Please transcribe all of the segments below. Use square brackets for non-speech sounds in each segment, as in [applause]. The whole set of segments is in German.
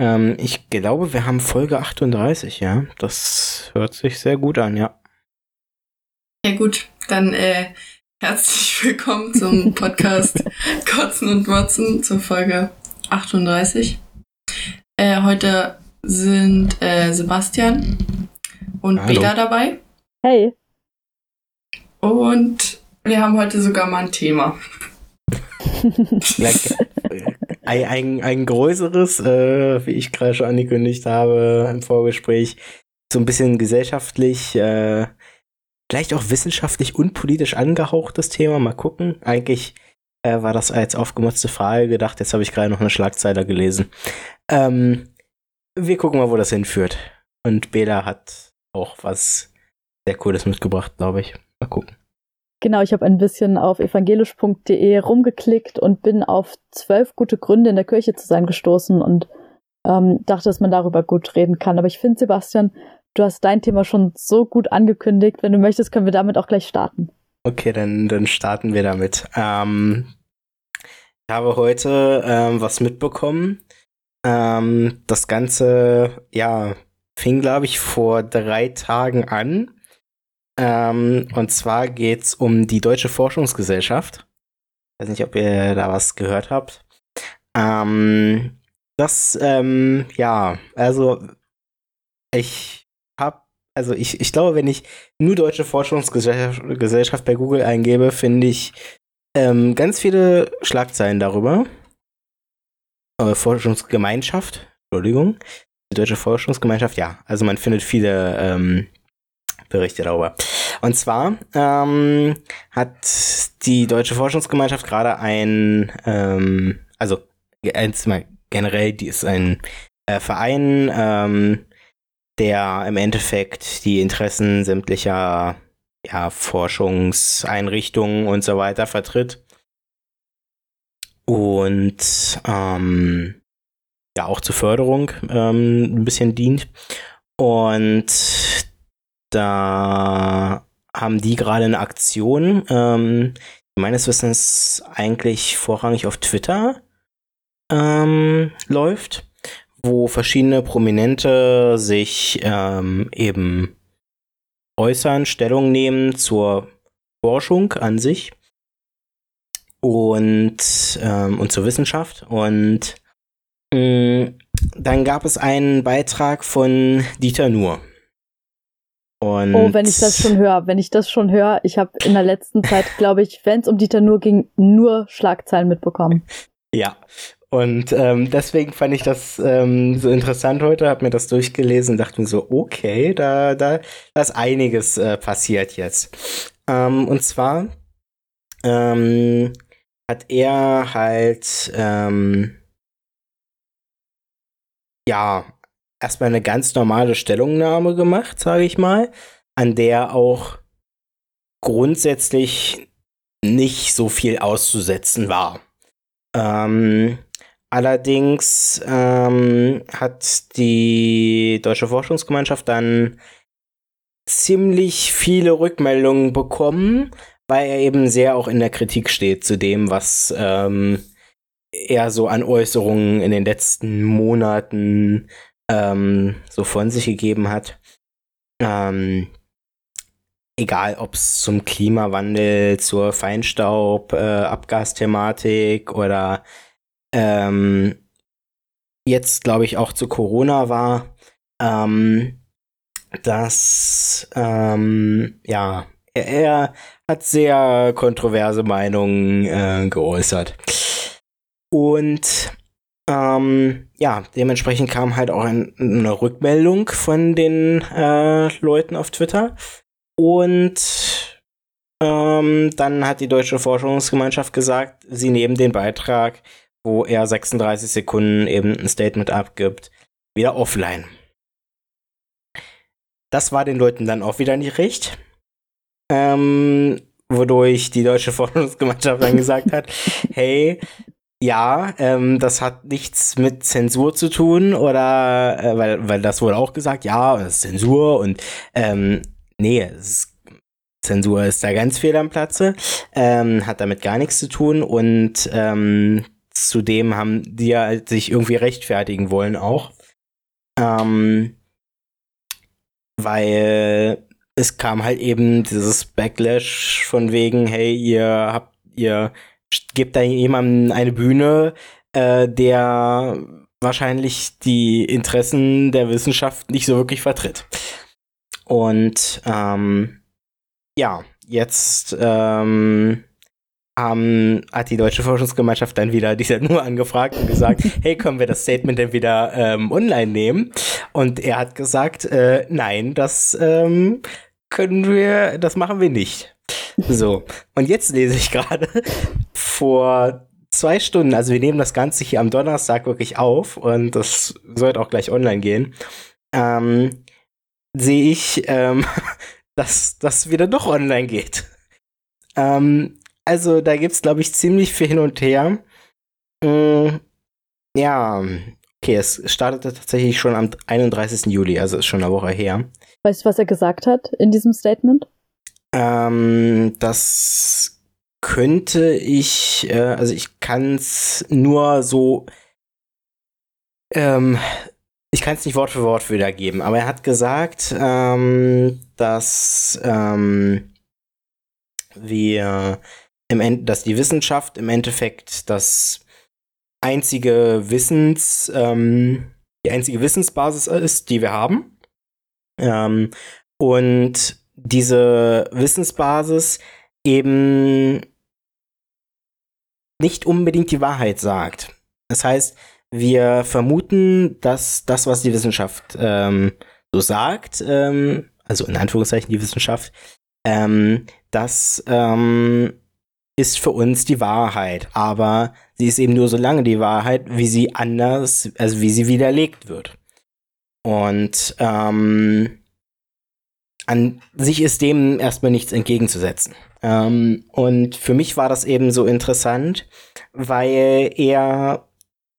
Ähm, ich glaube, wir haben Folge 38, ja. Das hört sich sehr gut an, ja. Ja gut, dann äh, herzlich [laughs] willkommen zum Podcast [laughs] Kotzen und Motzen zur Folge 38. Äh, heute sind äh, Sebastian und Hallo. Beda dabei. Hey. Und wir haben heute sogar mal ein Thema. [laughs] Äh, ein, ein, größeres, äh, wie ich gerade schon angekündigt habe im Vorgespräch, so ein bisschen gesellschaftlich, äh, vielleicht auch wissenschaftlich und politisch angehauchtes Thema. Mal gucken. Eigentlich äh, war das als aufgemotzte Frage gedacht. Jetzt habe ich gerade noch eine Schlagzeile gelesen. Ähm, wir gucken mal, wo das hinführt. Und Bela hat auch was sehr Cooles mitgebracht, glaube ich. Mal gucken. Genau, ich habe ein bisschen auf evangelisch.de rumgeklickt und bin auf zwölf gute Gründe in der Kirche zu sein gestoßen und ähm, dachte, dass man darüber gut reden kann. Aber ich finde, Sebastian, du hast dein Thema schon so gut angekündigt. Wenn du möchtest, können wir damit auch gleich starten. Okay, dann, dann starten wir damit. Ähm, ich habe heute ähm, was mitbekommen. Ähm, das Ganze, ja, fing, glaube ich, vor drei Tagen an. Ähm, und zwar geht's um die Deutsche Forschungsgesellschaft. Ich weiß nicht, ob ihr da was gehört habt. Ähm, das, ähm, ja, also ich habe, also ich, ich glaube, wenn ich nur Deutsche Forschungsgesellschaft Gesellschaft bei Google eingebe, finde ich ähm, ganz viele Schlagzeilen darüber. Äh, Forschungsgemeinschaft, Entschuldigung. Die Deutsche Forschungsgemeinschaft, ja. Also man findet viele ähm, Berichte darüber. Und zwar ähm, hat die Deutsche Forschungsgemeinschaft gerade ein, ähm, also generell, die ist ein äh, Verein, ähm, der im Endeffekt die Interessen sämtlicher ja, Forschungseinrichtungen und so weiter vertritt. Und ähm, ja, auch zur Förderung ähm, ein bisschen dient. Und da haben die gerade eine Aktion, ähm, meines Wissens eigentlich vorrangig auf Twitter ähm, läuft, wo verschiedene Prominente sich ähm, eben äußern, Stellung nehmen zur Forschung an sich und, ähm, und zur Wissenschaft. Und mh, dann gab es einen Beitrag von Dieter Nuhr. Und Oh, wenn ich das schon höre, wenn ich das schon höre, ich habe in der letzten Zeit, [laughs] glaube ich, wenn es um Dieter nur ging, nur Schlagzeilen mitbekommen. Ja, und ähm, deswegen fand ich das ähm, so interessant heute, habe mir das durchgelesen und dachte mir so, okay, da, da, da ist einiges äh, passiert jetzt. Ähm, und zwar ähm, hat er halt, ähm, ja, erstmal eine ganz normale Stellungnahme gemacht, sage ich mal, an der auch grundsätzlich nicht so viel auszusetzen war. Ähm, allerdings ähm, hat die Deutsche Forschungsgemeinschaft dann ziemlich viele Rückmeldungen bekommen, weil er eben sehr auch in der Kritik steht zu dem, was ähm, er so an Äußerungen in den letzten Monaten ähm, so von sich gegeben hat. Ähm, egal ob es zum Klimawandel, zur Feinstaub, äh, oder ähm, jetzt glaube ich auch zu Corona war, ähm, dass ähm, ja er, er hat sehr kontroverse Meinungen äh, geäußert und ähm, ja, dementsprechend kam halt auch ein, eine Rückmeldung von den äh, Leuten auf Twitter. Und ähm, dann hat die Deutsche Forschungsgemeinschaft gesagt, sie nehmen den Beitrag, wo er 36 Sekunden eben ein Statement abgibt, wieder offline. Das war den Leuten dann auch wieder nicht recht. Ähm, wodurch die Deutsche Forschungsgemeinschaft dann gesagt hat, [laughs] hey, ja, ähm, das hat nichts mit Zensur zu tun oder äh, weil, weil das wurde auch gesagt, ja, das ist Zensur und ähm, nee, ist, Zensur ist da ganz fehl am Platze, ähm, hat damit gar nichts zu tun und ähm, zudem haben die ja sich irgendwie rechtfertigen wollen auch. Ähm, weil es kam halt eben dieses Backlash von wegen, hey, ihr habt, ihr gebt da jemandem eine Bühne, äh, der wahrscheinlich die Interessen der Wissenschaft nicht so wirklich vertritt. Und ähm, ja, jetzt ähm, haben, hat die Deutsche Forschungsgemeinschaft dann wieder die nur angefragt und gesagt, [laughs] hey, können wir das Statement denn wieder ähm, online nehmen? Und er hat gesagt, äh, nein, das ähm, können wir, das machen wir nicht. So, und jetzt lese ich gerade vor zwei Stunden, also wir nehmen das Ganze hier am Donnerstag wirklich auf und das sollte auch gleich online gehen, ähm, sehe ich, ähm, [laughs] dass das wieder doch online geht. Ähm, also da gibt es, glaube ich, ziemlich viel hin und her. Mm, ja, okay, es startete tatsächlich schon am 31. Juli, also ist schon eine Woche her. Weißt du, was er gesagt hat in diesem Statement? Ähm, das könnte ich, äh, also ich kann es nur so, ähm, ich kann es nicht Wort für Wort wiedergeben, aber er hat gesagt, ähm, dass ähm, wir im End dass die Wissenschaft im Endeffekt das einzige Wissens, ähm, die einzige Wissensbasis ist, die wir haben. Ähm, und diese Wissensbasis eben nicht unbedingt die Wahrheit sagt. Das heißt, wir vermuten, dass das, was die Wissenschaft ähm, so sagt, ähm, also in Anführungszeichen die Wissenschaft, ähm, das ähm, ist für uns die Wahrheit. Aber sie ist eben nur so lange die Wahrheit, wie sie anders, also wie sie widerlegt wird. Und ähm, an sich ist dem erstmal nichts entgegenzusetzen. Ähm, und für mich war das eben so interessant, weil er,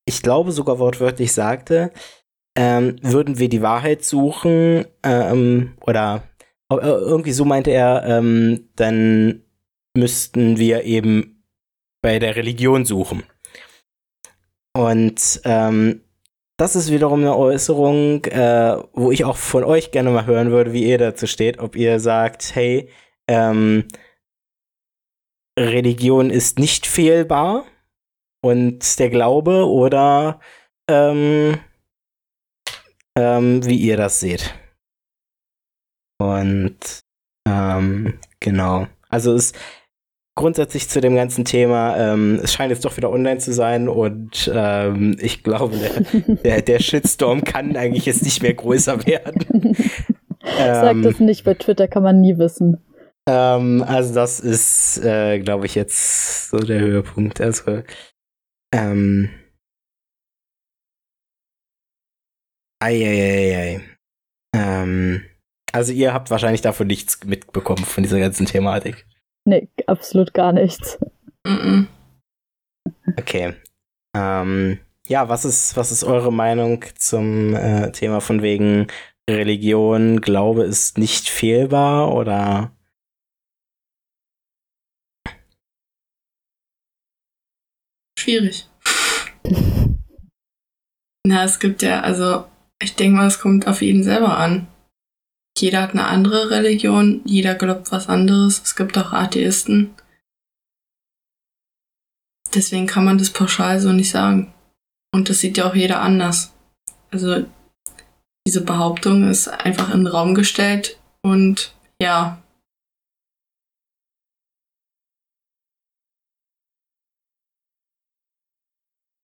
ich glaube sogar wortwörtlich sagte, ähm, würden wir die Wahrheit suchen ähm, oder äh, irgendwie so meinte er, ähm, dann müssten wir eben bei der Religion suchen. Und ähm, das ist wiederum eine Äußerung, äh, wo ich auch von euch gerne mal hören würde, wie ihr dazu steht, ob ihr sagt, hey, ähm, Religion ist nicht fehlbar und der Glaube oder ähm, ähm, wie ihr das seht. Und ähm, genau. Also es grundsätzlich zu dem ganzen Thema, ähm, es scheint jetzt doch wieder online zu sein und ähm, ich glaube, der, der, der, Shitstorm [laughs] kann eigentlich jetzt nicht mehr größer werden. Sag ähm, das nicht, bei Twitter kann man nie wissen. Ähm, also das ist, äh, glaube ich, jetzt so der Höhepunkt. Also, ähm, Eieiei. Ähm, also ihr habt wahrscheinlich davon nichts mitbekommen von dieser ganzen Thematik. Nee, absolut gar nichts. Okay. Ähm, ja, was ist, was ist eure Meinung zum äh, Thema von wegen Religion, Glaube ist nicht fehlbar oder? Schwierig. Na, es gibt ja, also ich denke mal, es kommt auf jeden selber an jeder hat eine andere Religion, jeder glaubt was anderes. Es gibt auch Atheisten. Deswegen kann man das pauschal so nicht sagen. Und das sieht ja auch jeder anders. Also diese Behauptung ist einfach in den Raum gestellt und ja.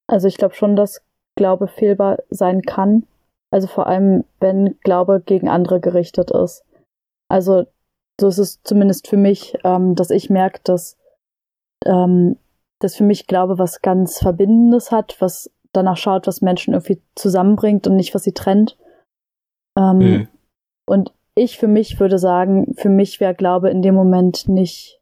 Also ich glaube schon, dass Glaube fehlbar sein kann. Also vor allem, wenn Glaube gegen andere gerichtet ist. Also so ist es zumindest für mich, ähm, dass ich merke, dass, ähm, dass für mich Glaube was ganz Verbindendes hat, was danach schaut, was Menschen irgendwie zusammenbringt und nicht, was sie trennt. Ähm, mhm. Und ich für mich würde sagen, für mich wäre Glaube in dem Moment nicht,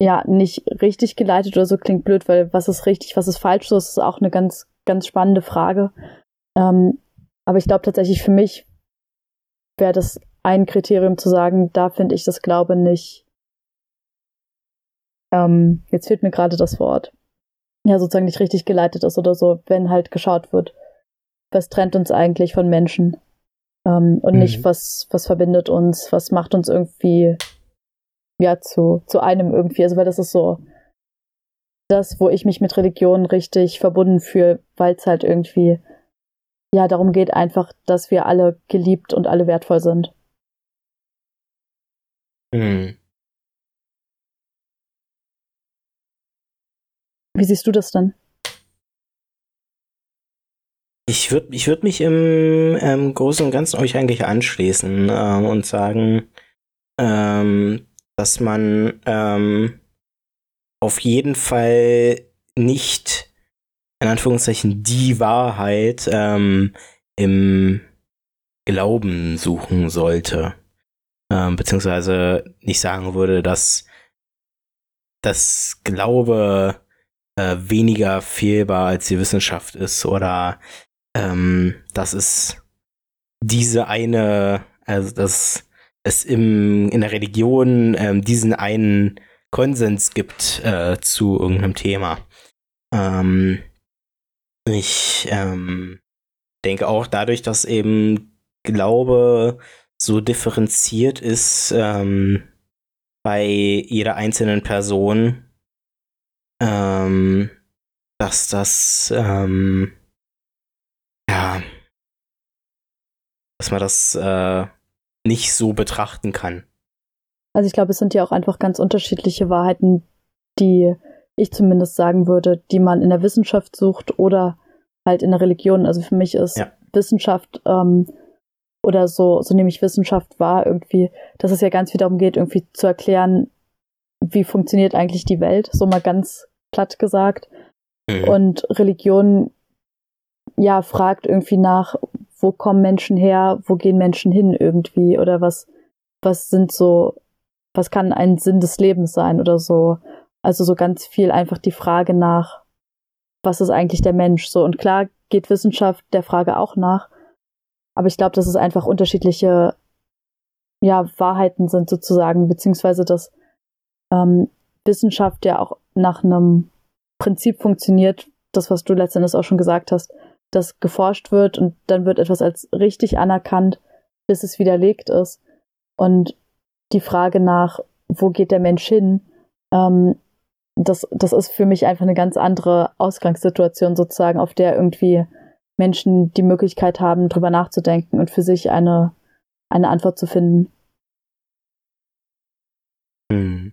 ja, nicht richtig geleitet oder so klingt blöd, weil was ist richtig, was ist falsch, das ist auch eine ganz ganz spannende Frage. Ähm, aber ich glaube tatsächlich für mich wäre das ein Kriterium zu sagen, da finde ich das Glaube nicht. Ähm, jetzt fehlt mir gerade das Wort. ja sozusagen nicht richtig geleitet ist oder so, wenn halt geschaut wird, was trennt uns eigentlich von Menschen ähm, und mhm. nicht was was verbindet uns, was macht uns irgendwie ja zu zu einem irgendwie, also weil das ist so das, wo ich mich mit Religion richtig verbunden fühle, weil es halt irgendwie ja darum geht einfach, dass wir alle geliebt und alle wertvoll sind. Mhm. Wie siehst du das denn? Ich würde ich würd mich im ähm, Großen und Ganzen euch eigentlich anschließen äh, und sagen, ähm, dass man ähm, auf jeden Fall nicht in Anführungszeichen die Wahrheit ähm, im Glauben suchen sollte. Ähm, beziehungsweise nicht sagen würde, dass das Glaube äh, weniger fehlbar als die Wissenschaft ist oder ähm, dass es diese eine, also dass es im, in der Religion ähm, diesen einen Konsens gibt äh, zu irgendeinem Thema. Ähm, ich ähm, denke auch dadurch, dass eben Glaube so differenziert ist ähm, bei jeder einzelnen Person, ähm, dass das, ähm, ja, dass man das äh, nicht so betrachten kann. Also ich glaube, es sind ja auch einfach ganz unterschiedliche Wahrheiten, die ich zumindest sagen würde, die man in der Wissenschaft sucht oder halt in der Religion. Also für mich ist ja. Wissenschaft ähm, oder so, so nehme ich Wissenschaft wahr irgendwie, dass es ja ganz viel darum geht, irgendwie zu erklären, wie funktioniert eigentlich die Welt, so mal ganz platt gesagt. Mhm. Und Religion, ja, fragt irgendwie nach, wo kommen Menschen her, wo gehen Menschen hin irgendwie oder was, was sind so, was kann ein Sinn des Lebens sein oder so. Also so ganz viel einfach die Frage nach, was ist eigentlich der Mensch so. Und klar geht Wissenschaft der Frage auch nach, aber ich glaube, dass es einfach unterschiedliche ja, Wahrheiten sind sozusagen, beziehungsweise dass ähm, Wissenschaft ja auch nach einem Prinzip funktioniert, das, was du letztendlich auch schon gesagt hast, dass geforscht wird und dann wird etwas als richtig anerkannt, bis es widerlegt ist. Und die Frage nach, wo geht der Mensch hin, ähm, das, das ist für mich einfach eine ganz andere Ausgangssituation sozusagen, auf der irgendwie Menschen die Möglichkeit haben, drüber nachzudenken und für sich eine, eine Antwort zu finden. Hm.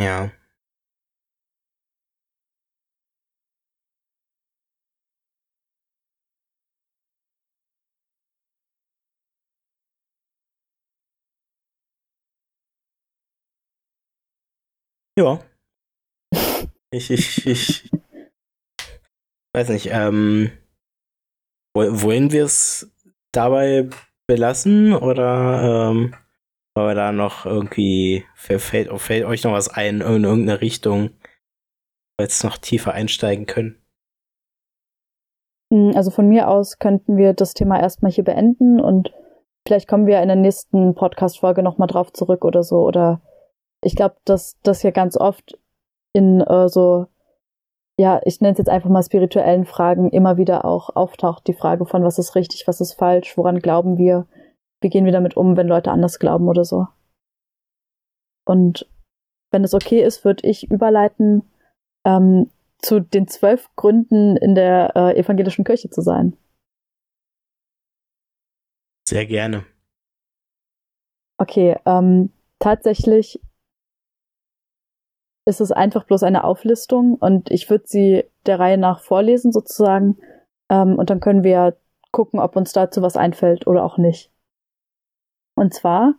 Ja. Ja. Ich, ich, ich weiß nicht, ähm, wollen wir es dabei belassen oder ähm, wollen wir da noch irgendwie, fällt, fällt euch noch was ein in irgendeine Richtung, wo wir jetzt noch tiefer einsteigen können? Hm, also von mir aus könnten wir das Thema erstmal hier beenden und vielleicht kommen wir in der nächsten Podcast-Folge nochmal drauf zurück oder so. Oder ich glaube, dass das ja ganz oft in äh, so, ja, ich nenne es jetzt einfach mal spirituellen Fragen immer wieder auch auftaucht. Die Frage von, was ist richtig, was ist falsch, woran glauben wir, wie gehen wir damit um, wenn Leute anders glauben oder so. Und wenn es okay ist, würde ich überleiten ähm, zu den zwölf Gründen in der äh, evangelischen Kirche zu sein. Sehr gerne. Okay, ähm, tatsächlich ist es einfach bloß eine Auflistung und ich würde sie der Reihe nach vorlesen sozusagen ähm, und dann können wir gucken, ob uns dazu was einfällt oder auch nicht. Und zwar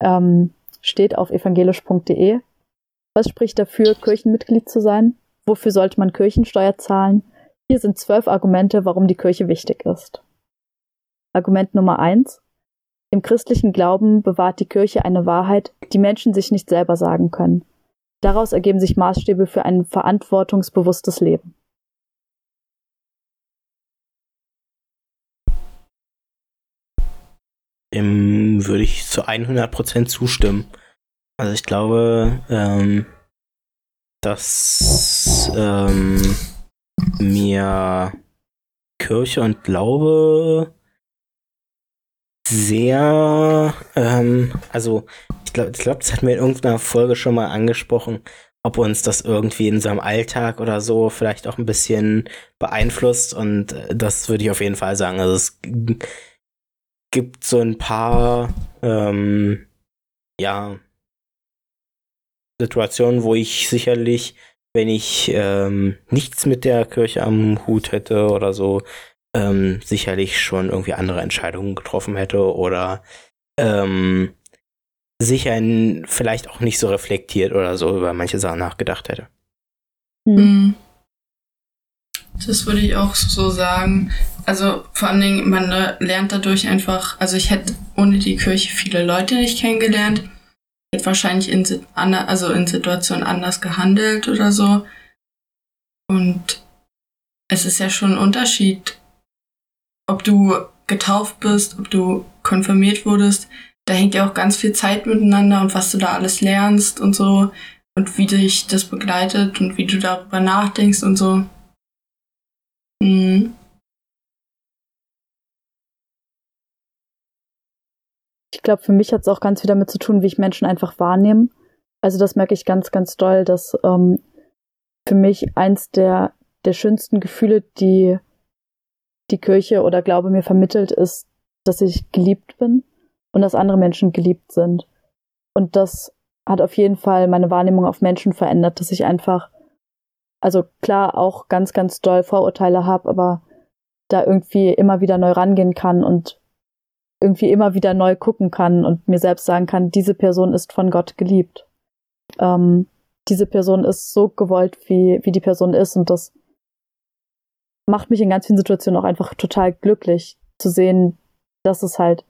ähm, steht auf evangelisch.de, was spricht dafür, Kirchenmitglied zu sein? Wofür sollte man Kirchensteuer zahlen? Hier sind zwölf Argumente, warum die Kirche wichtig ist. Argument Nummer eins. Im christlichen Glauben bewahrt die Kirche eine Wahrheit, die Menschen sich nicht selber sagen können. Daraus ergeben sich Maßstäbe für ein verantwortungsbewusstes Leben. Dem würde ich zu 100% zustimmen. Also ich glaube, ähm, dass ähm, mir Kirche und Glaube sehr, ähm, also ich glaube, ich glaub, das hatten wir in irgendeiner Folge schon mal angesprochen, ob uns das irgendwie in unserem Alltag oder so vielleicht auch ein bisschen beeinflusst und äh, das würde ich auf jeden Fall sagen. Also es gibt so ein paar, ähm, ja, Situationen, wo ich sicherlich, wenn ich ähm, nichts mit der Kirche am Hut hätte oder so, ähm, sicherlich schon irgendwie andere Entscheidungen getroffen hätte oder ähm, sicher vielleicht auch nicht so reflektiert oder so über manche Sachen nachgedacht hätte. Hm. hm. Das würde ich auch so sagen. Also vor allen Dingen, man lernt dadurch einfach, also ich hätte ohne die Kirche viele Leute nicht kennengelernt. Ich hätte wahrscheinlich in, also in Situationen anders gehandelt oder so. Und es ist ja schon ein Unterschied, ob du getauft bist, ob du konfirmiert wurdest, da hängt ja auch ganz viel Zeit miteinander und was du da alles lernst und so und wie dich das begleitet und wie du darüber nachdenkst und so. Mhm. Ich glaube, für mich hat es auch ganz viel damit zu tun, wie ich Menschen einfach wahrnehme. Also das merke ich ganz, ganz doll, dass ähm, für mich eins der, der schönsten Gefühle, die die Kirche oder Glaube mir vermittelt, ist, dass ich geliebt bin und dass andere Menschen geliebt sind. Und das hat auf jeden Fall meine Wahrnehmung auf Menschen verändert, dass ich einfach, also klar auch ganz, ganz doll Vorurteile habe, aber da irgendwie immer wieder neu rangehen kann und irgendwie immer wieder neu gucken kann und mir selbst sagen kann, diese Person ist von Gott geliebt. Ähm, diese Person ist so gewollt, wie, wie die Person ist und das macht mich in ganz vielen Situationen auch einfach total glücklich zu sehen, dass es halt,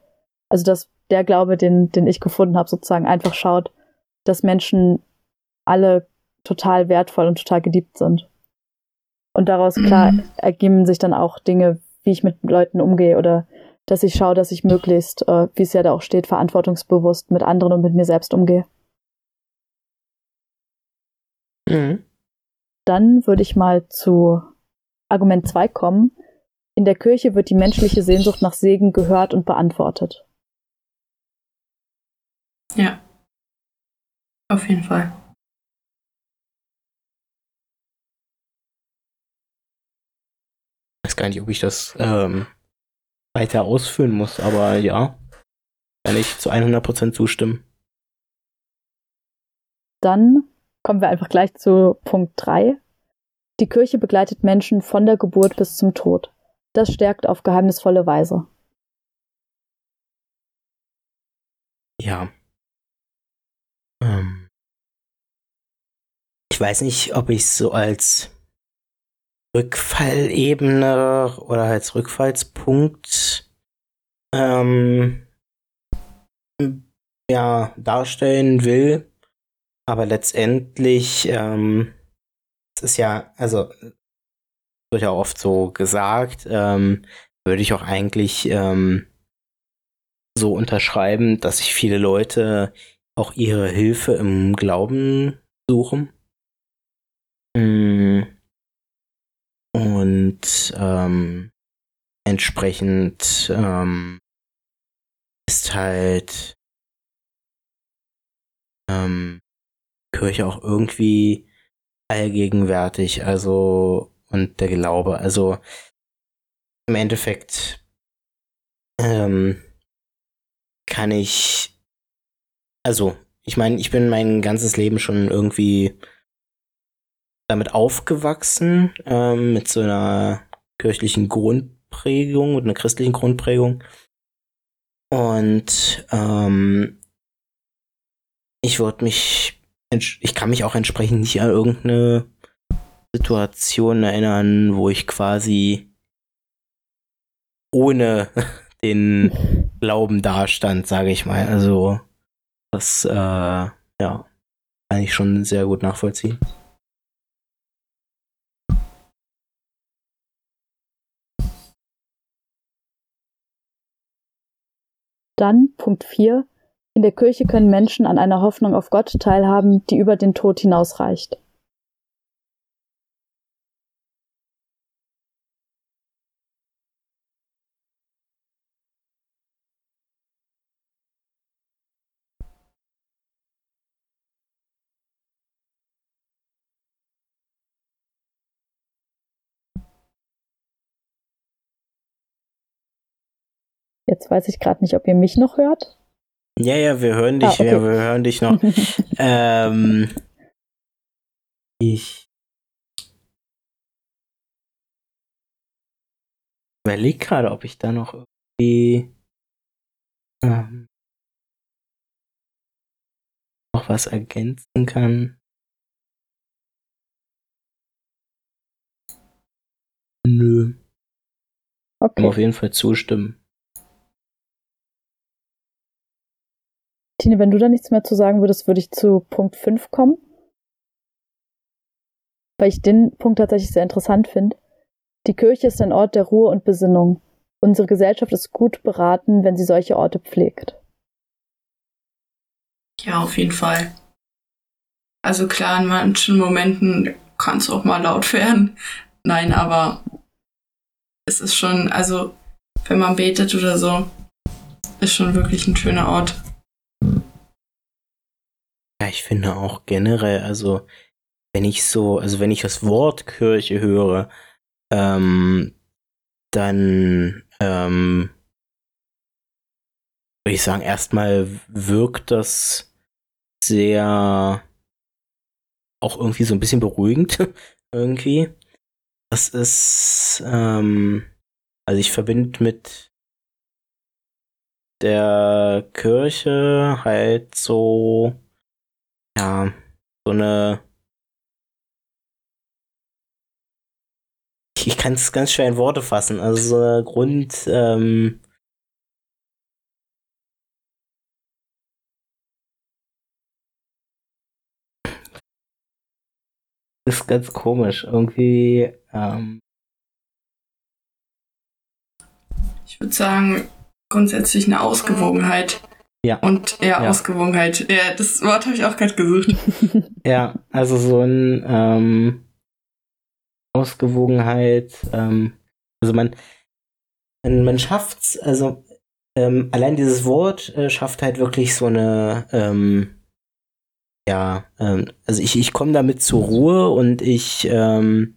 also dass der Glaube, den, den ich gefunden habe, sozusagen einfach schaut, dass Menschen alle total wertvoll und total geliebt sind. Und daraus, klar, mhm. ergeben sich dann auch Dinge, wie ich mit Leuten umgehe oder dass ich schaue, dass ich möglichst, äh, wie es ja da auch steht, verantwortungsbewusst mit anderen und mit mir selbst umgehe. Mhm. Dann würde ich mal zu Argument 2 kommen. In der Kirche wird die menschliche Sehnsucht nach Segen gehört und beantwortet. Ja. Auf jeden Fall. Ich weiß gar nicht, ob ich das ähm, weiter ausführen muss, aber ja, kann ich zu 100% zustimmen. Dann kommen wir einfach gleich zu Punkt 3. Die Kirche begleitet Menschen von der Geburt bis zum Tod. Das stärkt auf geheimnisvolle Weise. Ja. Ähm. Ich weiß nicht, ob ich es so als Rückfallebene oder als Rückfallspunkt ähm, ja, darstellen will. Aber letztendlich ähm, ist ja, also wird ja oft so gesagt, ähm, würde ich auch eigentlich ähm, so unterschreiben, dass sich viele Leute auch ihre Hilfe im Glauben suchen. Mm. Und ähm, entsprechend ähm, ist halt ähm, Kirche auch irgendwie allgegenwärtig, also und der Glaube. Also im Endeffekt ähm, kann ich, also ich meine, ich bin mein ganzes Leben schon irgendwie damit aufgewachsen, ähm, mit so einer kirchlichen Grundprägung, mit einer christlichen Grundprägung. Und ähm, ich würde mich ich kann mich auch entsprechend nicht an irgendeine Situation erinnern, wo ich quasi ohne [laughs] den Glauben dastand, sage ich mal. Also das äh, ja kann ich schon sehr gut nachvollziehen. Dann Punkt 4. In der Kirche können Menschen an einer Hoffnung auf Gott teilhaben, die über den Tod hinausreicht. Jetzt weiß ich gerade nicht, ob ihr mich noch hört. Ja, ja, wir hören dich, ah, okay. ja, wir hören dich noch. [laughs] ähm, ich überlege gerade, ob ich da noch irgendwie ähm, noch was ergänzen kann. Nö. Okay. Auf jeden Fall zustimmen. Tine, wenn du da nichts mehr zu sagen würdest, würde ich zu Punkt 5 kommen. Weil ich den Punkt tatsächlich sehr interessant finde. Die Kirche ist ein Ort der Ruhe und Besinnung. Unsere Gesellschaft ist gut beraten, wenn sie solche Orte pflegt. Ja, auf jeden Fall. Also klar, in manchen Momenten kann es auch mal laut werden. Nein, aber es ist schon, also wenn man betet oder so, ist schon wirklich ein schöner Ort. Ja, ich finde auch generell, also wenn ich so, also wenn ich das Wort Kirche höre, ähm, dann ähm, würde ich sagen, erstmal wirkt das sehr auch irgendwie so ein bisschen beruhigend [laughs] irgendwie. Das ist, ähm, also ich verbinde mit der Kirche halt so ja, so eine. Ich kann es ganz schwer in Worte fassen. Also so eine Grund. Ähm, ist ganz komisch. Irgendwie. Ähm, ich würde sagen, grundsätzlich eine Ausgewogenheit. Ja. Und ja, ja. Ausgewogenheit. Ja, das Wort habe ich auch gerade gesucht. [laughs] ja, also so ein ähm, Ausgewogenheit. Ähm, also man, man, man schafft's, also ähm, allein dieses Wort äh, schafft halt wirklich so eine, ähm, ja, ähm, also ich, ich komme damit zur Ruhe und ich ähm,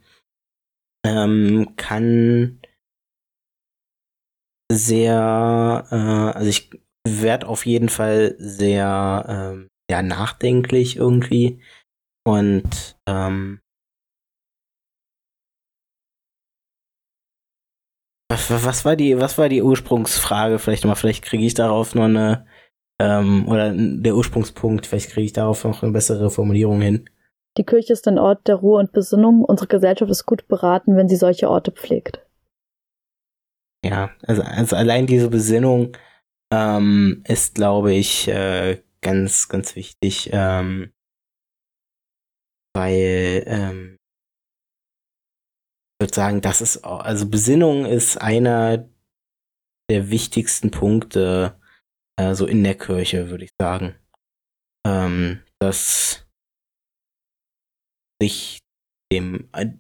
ähm, kann sehr, äh, also ich werd auf jeden Fall sehr ähm, ja, nachdenklich irgendwie. Und ähm, was, was, war die, was war die Ursprungsfrage? Vielleicht mal, vielleicht kriege ich darauf noch eine ähm, oder der Ursprungspunkt, vielleicht kriege ich darauf noch eine bessere Formulierung hin. Die Kirche ist ein Ort der Ruhe und Besinnung. Unsere Gesellschaft ist gut beraten, wenn sie solche Orte pflegt. Ja, also, also allein diese Besinnung ähm, ist, glaube ich, äh, ganz, ganz wichtig, ähm, weil ähm, ich würde sagen, das ist, also Besinnung ist einer der wichtigsten Punkte äh, so in der Kirche, würde ich sagen. Ähm, dass sich dem äh,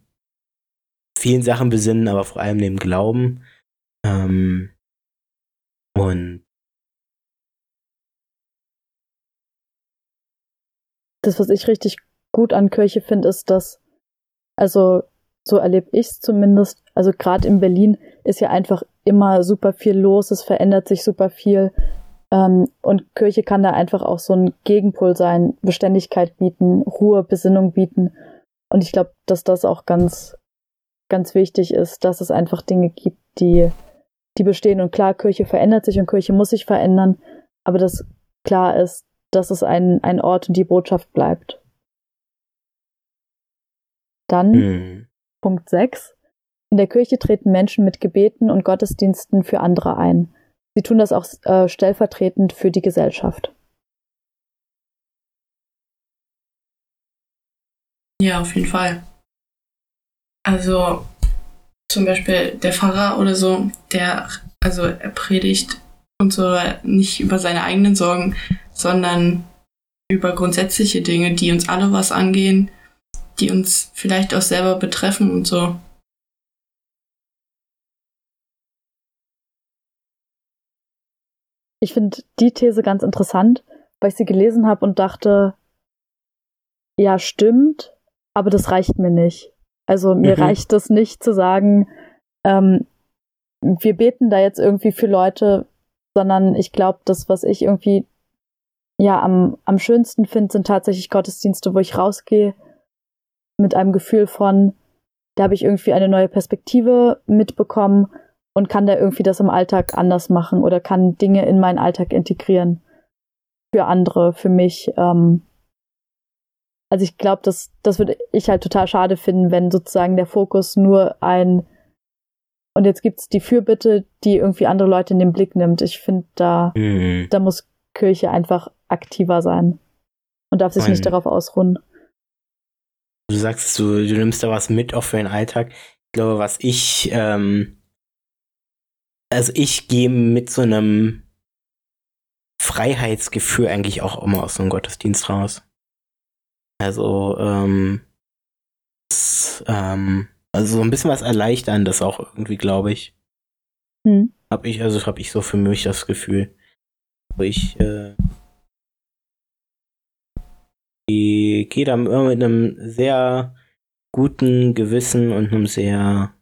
vielen Sachen besinnen, aber vor allem dem Glauben. Ähm, und das, was ich richtig gut an Kirche finde, ist, dass, also so erlebe ich es zumindest, also gerade in Berlin ist ja einfach immer super viel los, es verändert sich super viel. Ähm, und Kirche kann da einfach auch so ein Gegenpol sein, Beständigkeit bieten, Ruhe, Besinnung bieten. Und ich glaube, dass das auch ganz, ganz wichtig ist, dass es einfach Dinge gibt, die, die bestehen. Und klar, Kirche verändert sich und Kirche muss sich verändern, aber das klar ist, dass es ein, ein Ort und die Botschaft bleibt. Dann mhm. Punkt 6. In der Kirche treten Menschen mit Gebeten und Gottesdiensten für andere ein. Sie tun das auch äh, stellvertretend für die Gesellschaft. Ja, auf jeden Fall. Also zum Beispiel der Pfarrer oder so, der, also er predigt und so, nicht über seine eigenen Sorgen, sondern über grundsätzliche Dinge, die uns alle was angehen, die uns vielleicht auch selber betreffen und so. Ich finde die These ganz interessant, weil ich sie gelesen habe und dachte, ja, stimmt, aber das reicht mir nicht. Also mir mhm. reicht es nicht zu sagen, ähm, wir beten da jetzt irgendwie für Leute, sondern ich glaube, das, was ich irgendwie ja am, am schönsten finde, sind tatsächlich Gottesdienste, wo ich rausgehe mit einem Gefühl von, da habe ich irgendwie eine neue Perspektive mitbekommen und kann da irgendwie das im Alltag anders machen oder kann Dinge in meinen Alltag integrieren. Für andere, für mich. Ähm, also ich glaube, das, das würde ich halt total schade finden, wenn sozusagen der Fokus nur ein und jetzt gibt's die Fürbitte, die irgendwie andere Leute in den Blick nimmt. Ich finde, da, mhm. da muss Kirche einfach aktiver sein und darf sich Nein. nicht darauf ausruhen. Du sagst, du, du nimmst da was mit auch für den Alltag. Ich glaube, was ich, ähm, also ich gehe mit so einem Freiheitsgefühl eigentlich auch immer aus so einem Gottesdienst raus. Also, ähm, das, ähm, also so ein bisschen was Erleichterndes auch irgendwie, glaube ich. Hm. Hab ich, also habe ich so für mich das Gefühl. Aber ich äh, gehe da immer mit einem sehr guten Gewissen und einem sehr,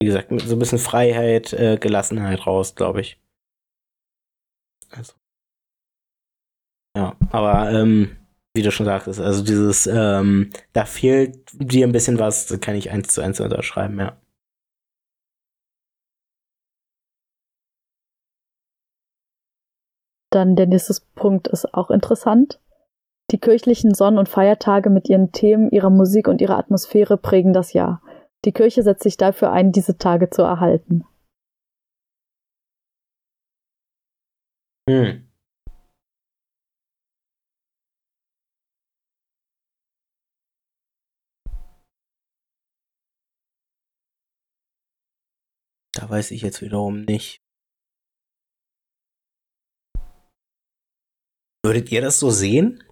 wie gesagt, mit so ein bisschen Freiheit, äh, Gelassenheit raus, glaube ich. Also. Ja, aber ähm, wie du schon sagtest, also dieses, ähm, da fehlt dir ein bisschen was, kann ich eins zu eins unterschreiben, ja. Dann der nächste Punkt ist auch interessant. Die kirchlichen Sonn- und Feiertage mit ihren Themen, ihrer Musik und ihrer Atmosphäre prägen das Jahr. Die Kirche setzt sich dafür ein, diese Tage zu erhalten. Hm. Da weiß ich jetzt wiederum nicht. Würdet ihr das so sehen?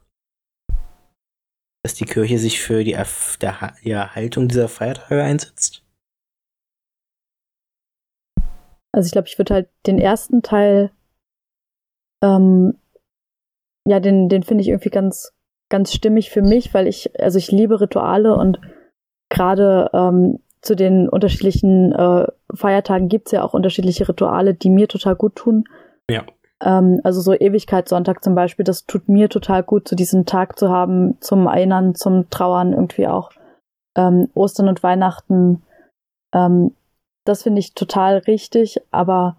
Dass die Kirche sich für die, Erf der, die Erhaltung dieser Feiertage einsetzt? Also ich glaube, ich würde halt den ersten Teil, ähm, ja, den, den finde ich irgendwie ganz, ganz stimmig für mich, weil ich, also ich liebe Rituale und gerade ähm, zu den unterschiedlichen äh, Feiertagen gibt es ja auch unterschiedliche Rituale, die mir total gut tun. Ja. Ähm, also so Ewigkeitssonntag zum Beispiel, das tut mir total gut, so diesen Tag zu haben, zum Erinnern, zum Trauern irgendwie auch. Ähm, Ostern und Weihnachten, ähm, das finde ich total richtig, aber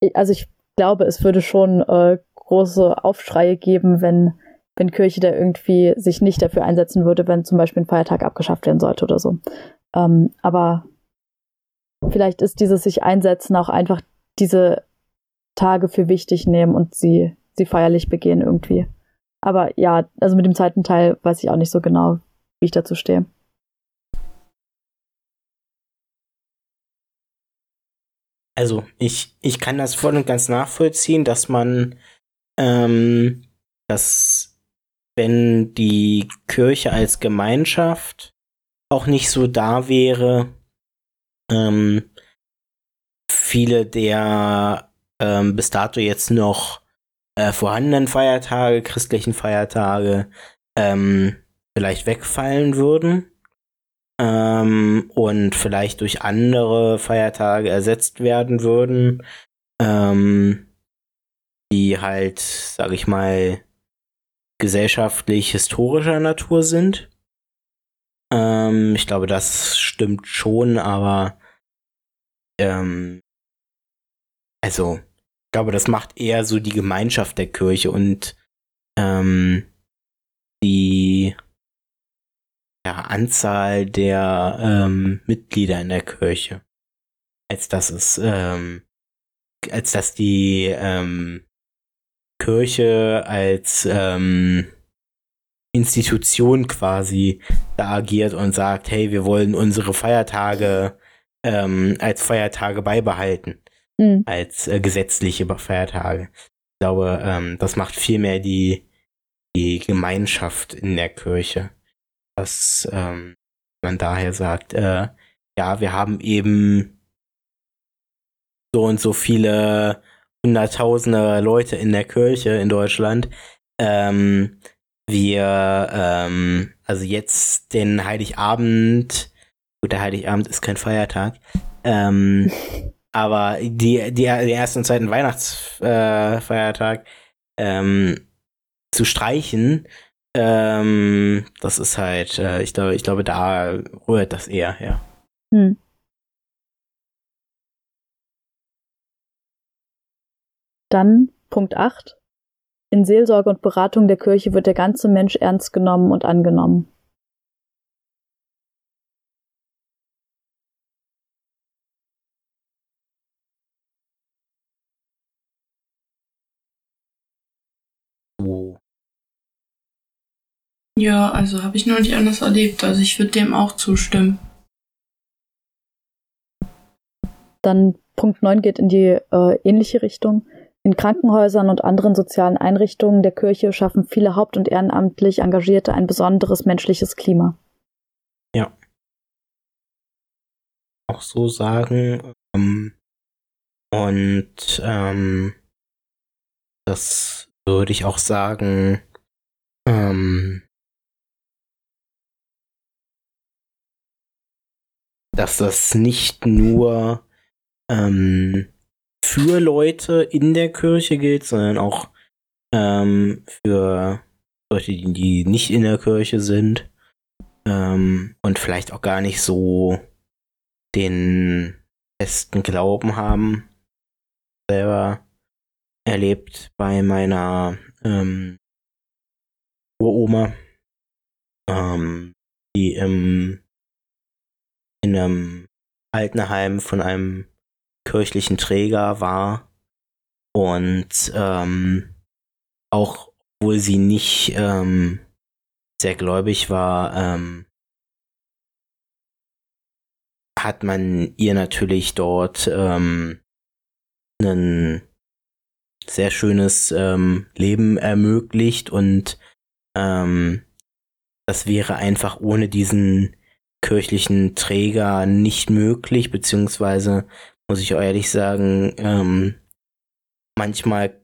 ich, also ich glaube, es würde schon äh, große Aufschreie geben, wenn, wenn Kirche da irgendwie sich nicht dafür einsetzen würde, wenn zum Beispiel ein Feiertag abgeschafft werden sollte oder so. Ähm, aber vielleicht ist dieses sich einsetzen auch einfach diese Tage für wichtig nehmen und sie, sie feierlich begehen irgendwie. Aber ja, also mit dem zweiten Teil weiß ich auch nicht so genau, wie ich dazu stehe. Also, ich, ich kann das voll und ganz nachvollziehen, dass man, ähm, dass wenn die Kirche als Gemeinschaft auch nicht so da wäre, ähm, viele der ähm, bis dato jetzt noch äh, vorhandenen Feiertage, christlichen Feiertage, ähm, vielleicht wegfallen würden ähm, und vielleicht durch andere Feiertage ersetzt werden würden, ähm, die halt, sag ich mal, gesellschaftlich historischer Natur sind. Ähm, ich glaube, das stimmt schon, aber ähm, also, glaube, das macht eher so die Gemeinschaft der Kirche und ähm, die ja, Anzahl der ähm, Mitglieder in der Kirche, als dass es, ähm, als dass die ähm, Kirche als ähm, Institution quasi da agiert und sagt, hey, wir wollen unsere Feiertage ähm, als Feiertage beibehalten. Mhm. als äh, gesetzliche Feiertage. Ich glaube, ähm, das macht viel mehr die, die Gemeinschaft in der Kirche. Dass ähm, man daher sagt, äh, ja, wir haben eben so und so viele hunderttausende Leute in der Kirche in Deutschland. Ähm, wir, ähm, also jetzt den Heiligabend, gut, der Heiligabend ist kein Feiertag, ähm, [laughs] aber die, die, den ersten und zweiten Weihnachtsfeiertag äh, ähm, zu streichen, ähm, das ist halt, äh, ich glaube, ich glaube, da rührt das eher her. Hm. Dann Punkt 8. In Seelsorge und Beratung der Kirche wird der ganze Mensch ernst genommen und angenommen. Ja, also habe ich noch nicht anders erlebt. Also ich würde dem auch zustimmen. Dann Punkt 9 geht in die äh, ähnliche Richtung. In Krankenhäusern und anderen sozialen Einrichtungen der Kirche schaffen viele haupt- und ehrenamtlich Engagierte ein besonderes menschliches Klima. Ja. Auch so sagen. Ähm, und ähm, das würde ich auch sagen, ähm, dass das nicht nur ähm, für Leute in der Kirche gilt, sondern auch ähm, für Leute, die, nicht in der Kirche sind ähm, und vielleicht auch gar nicht so den festen Glauben haben. Selber erlebt bei meiner ähm, Uroma, ähm, die im, in einem Altenheim von einem kirchlichen Träger war und ähm, auch obwohl sie nicht ähm, sehr gläubig war, ähm, hat man ihr natürlich dort ähm, ein sehr schönes ähm, Leben ermöglicht und ähm, das wäre einfach ohne diesen kirchlichen Träger nicht möglich, beziehungsweise muss ich ehrlich sagen, ähm, manchmal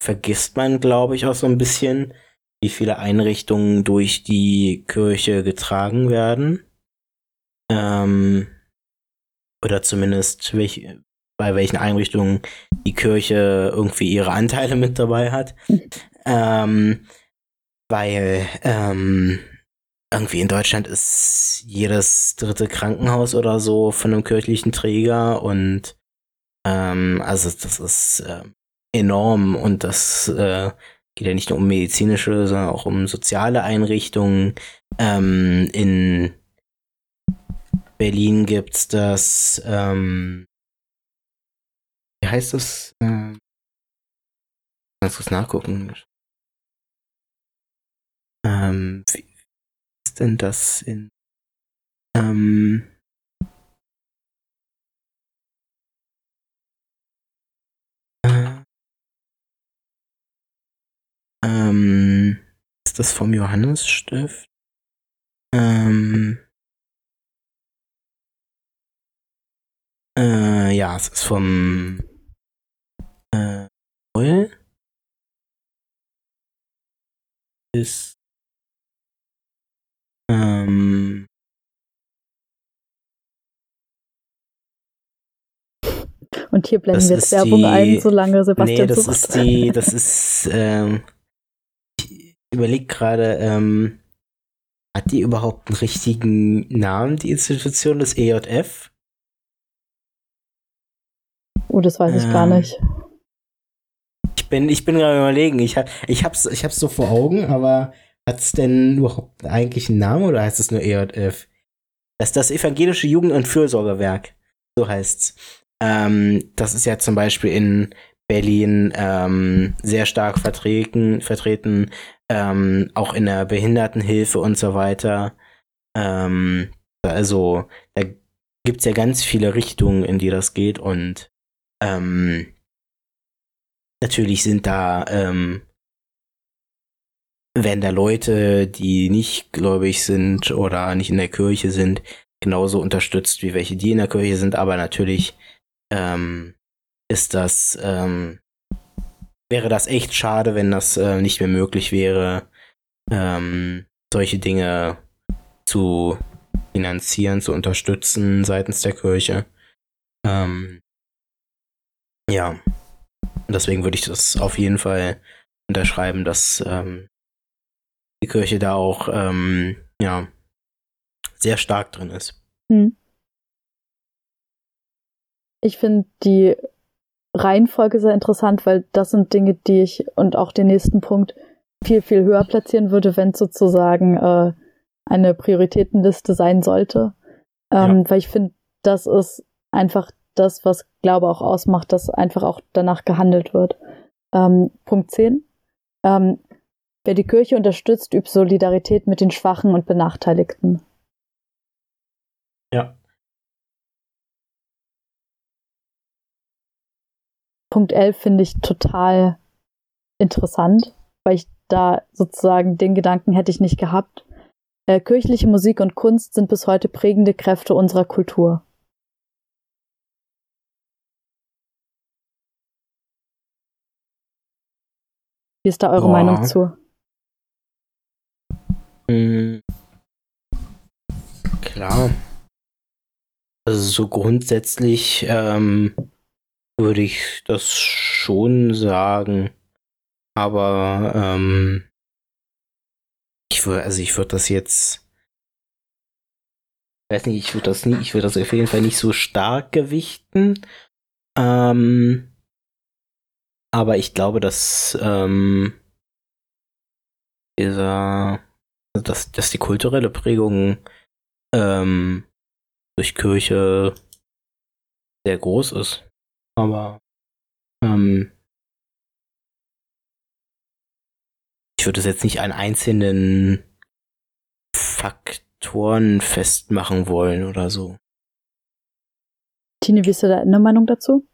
vergisst man, glaube ich, auch so ein bisschen, wie viele Einrichtungen durch die Kirche getragen werden. Ähm, oder zumindest welch, bei welchen Einrichtungen die Kirche irgendwie ihre Anteile mit dabei hat. ähm, weil ähm, irgendwie in Deutschland ist jedes dritte Krankenhaus oder so von einem kirchlichen Träger und ähm, also das ist äh, enorm und das äh, geht ja nicht nur um medizinische, sondern auch um soziale Einrichtungen. Ähm, in Berlin gibt's das, ähm, wie heißt das? Äh, kannst du es nachgucken? Ähm, wie, denn das in ähm, äh, ähm, ist das vom Johannesstift? Ähm, äh, ja, es ist vom äh, Ist ähm, Und hier blenden wir jetzt Werbung die, ein, solange Sebastian Nee, das sucht. ist die, das ist, ähm, ich überlege gerade, ähm, hat die überhaupt einen richtigen Namen, die Institution des EJF? Oh, das weiß ich ähm, gar nicht. Ich bin, ich bin gerade überlegen, ich, hab, ich, hab's, ich hab's so vor Augen, aber hat es denn überhaupt eigentlich einen Namen oder heißt es nur EJF? Das ist das Evangelische Jugend- und Fürsorgewerk. So heißt's. Ähm, das ist ja zum Beispiel in Berlin ähm, sehr stark vertreten, vertreten ähm, auch in der Behindertenhilfe und so weiter. Ähm, also da gibt's ja ganz viele Richtungen, in die das geht und Ähm, natürlich sind da, werden da Leute, die nicht gläubig sind oder nicht in der Kirche sind, genauso unterstützt wie welche, die in der Kirche sind, aber natürlich ähm, ist das, ähm, wäre das echt schade, wenn das äh, nicht mehr möglich wäre, ähm, solche Dinge zu finanzieren, zu unterstützen seitens der Kirche. Ähm, ja, deswegen würde ich das auf jeden Fall unterschreiben, dass ähm, die Kirche da auch ähm, ja sehr stark drin ist. Hm. Ich finde die Reihenfolge sehr interessant, weil das sind Dinge, die ich und auch den nächsten Punkt viel, viel höher platzieren würde, wenn es sozusagen äh, eine Prioritätenliste sein sollte. Ähm, ja. Weil ich finde, das ist einfach das, was Glaube auch ausmacht, dass einfach auch danach gehandelt wird. Ähm, Punkt 10. Ähm, wer die Kirche unterstützt, übt Solidarität mit den Schwachen und Benachteiligten. Ja. Punkt 11 finde ich total interessant, weil ich da sozusagen den Gedanken hätte ich nicht gehabt. Äh, kirchliche Musik und Kunst sind bis heute prägende Kräfte unserer Kultur. Wie ist da eure Boah. Meinung zu? Mhm. Klar. Also so grundsätzlich ähm, würde ich das schon sagen. Aber ähm, ich würde, also ich würde das jetzt. Weiß nicht, ich würde das nie, ich würde das auf jeden Fall nicht so stark gewichten. Ähm, aber ich glaube, dass ähm, dieser, dass, dass die kulturelle Prägung ähm, durch Kirche sehr groß ist. Aber ähm, ich würde es jetzt nicht an einzelnen Faktoren festmachen wollen oder so. Tine, wie ist deine Meinung dazu?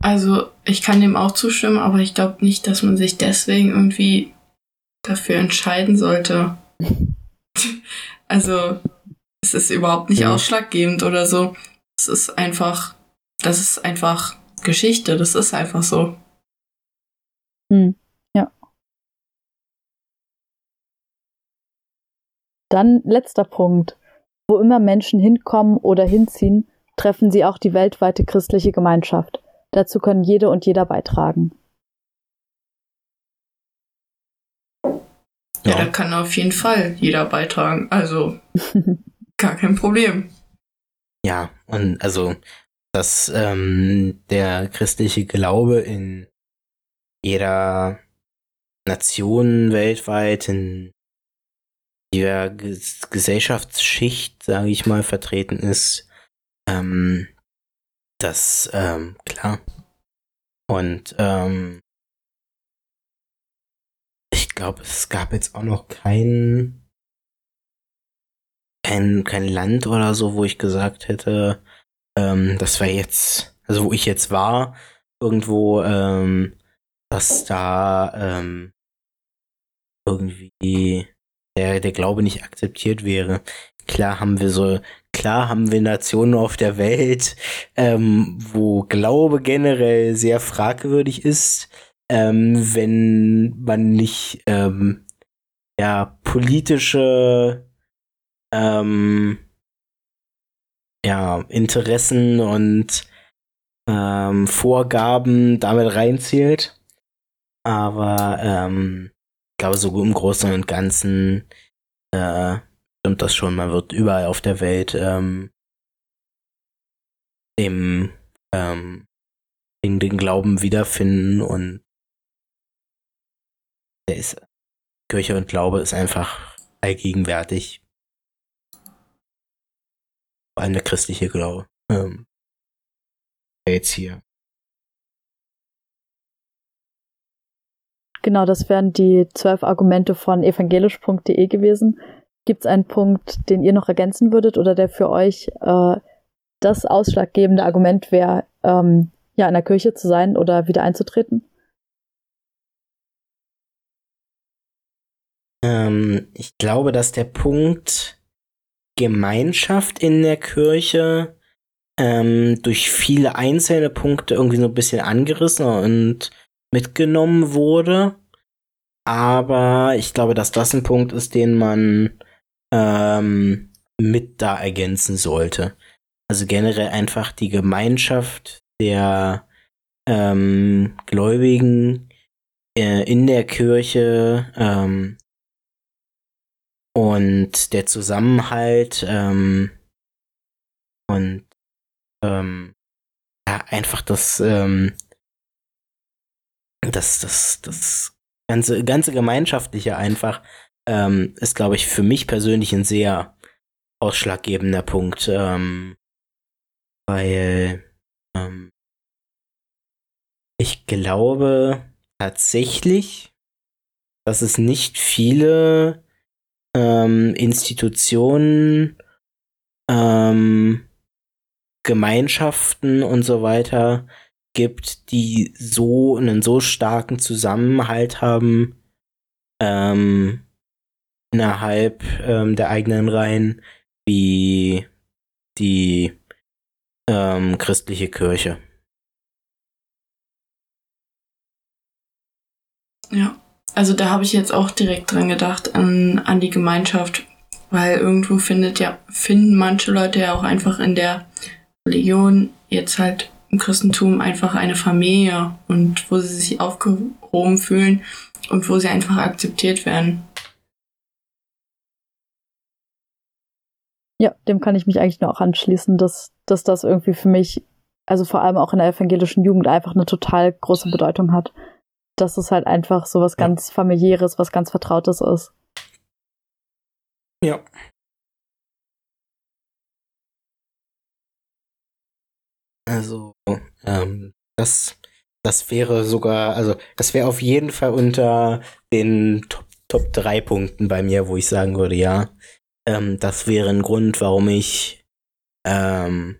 Also, ich kann dem auch zustimmen, aber ich glaube nicht, dass man sich deswegen irgendwie dafür entscheiden sollte. [laughs] also, es ist überhaupt nicht ja. ausschlaggebend oder so. Es ist einfach, das ist einfach Geschichte, das ist einfach so. Hm. Dann letzter Punkt. Wo immer Menschen hinkommen oder hinziehen, treffen sie auch die weltweite christliche Gemeinschaft. Dazu können jede und jeder beitragen. Ja, ja da kann auf jeden Fall jeder beitragen. Also [laughs] gar kein Problem. Ja, und also, dass ähm, der christliche Glaube in jeder Nation weltweit, in jeder Gesellschaftsschicht, sage ich mal, vertreten ist. Ähm, das, ähm, klar. Und ähm, ich glaube, es gab jetzt auch noch kein, kein, kein Land oder so, wo ich gesagt hätte, ähm, das war jetzt, also wo ich jetzt war, irgendwo, ähm, dass da ähm, irgendwie der, der Glaube nicht akzeptiert wäre. Klar haben wir so, klar haben wir Nationen auf der Welt, ähm, wo Glaube generell sehr fragwürdig ist, ähm, wenn man nicht ähm, ja politische ähm, ja Interessen und ähm, Vorgaben damit reinzählt. Aber ähm, ich glaube, so im Großen und Ganzen äh, stimmt das schon. Man wird überall auf der Welt ähm, dem, ähm, den, den Glauben wiederfinden und der ist Kirche und Glaube ist einfach allgegenwärtig. Vor allem der christliche Glaube. Ähm, jetzt hier Genau, das wären die zwölf Argumente von evangelisch.de gewesen. Gibt es einen Punkt, den ihr noch ergänzen würdet oder der für euch äh, das ausschlaggebende Argument wäre, ähm, ja, in der Kirche zu sein oder wieder einzutreten? Ähm, ich glaube, dass der Punkt Gemeinschaft in der Kirche ähm, durch viele einzelne Punkte irgendwie so ein bisschen angerissen und mitgenommen wurde. Aber ich glaube, dass das ein Punkt ist, den man ähm, mit da ergänzen sollte. Also generell einfach die Gemeinschaft der ähm, Gläubigen äh, in der Kirche ähm, und der Zusammenhalt ähm, und ähm, ja, einfach das, ähm, das, das, das ganze, ganze Gemeinschaftliche einfach ähm, ist, glaube ich, für mich persönlich ein sehr ausschlaggebender Punkt, ähm, weil ähm, ich glaube tatsächlich, dass es nicht viele ähm, Institutionen, ähm, Gemeinschaften und so weiter gibt, die so einen so starken Zusammenhalt haben ähm, innerhalb ähm, der eigenen Reihen wie die ähm, christliche Kirche. Ja, also da habe ich jetzt auch direkt dran gedacht, an, an die Gemeinschaft, weil irgendwo findet ja, finden manche Leute ja auch einfach in der Religion, jetzt halt im Christentum, einfach eine Familie und wo sie sich aufgehoben fühlen und wo sie einfach akzeptiert werden. Ja, dem kann ich mich eigentlich nur auch anschließen, dass, dass das irgendwie für mich, also vor allem auch in der evangelischen Jugend, einfach eine total große Bedeutung hat. Dass es halt einfach so was ganz familiäres, was ganz Vertrautes ist. Ja. Also, ähm, das, das wäre sogar, also das wäre auf jeden Fall unter den Top, Top 3 Punkten bei mir, wo ich sagen würde, ja, ähm, das wäre ein Grund, warum ich, ähm,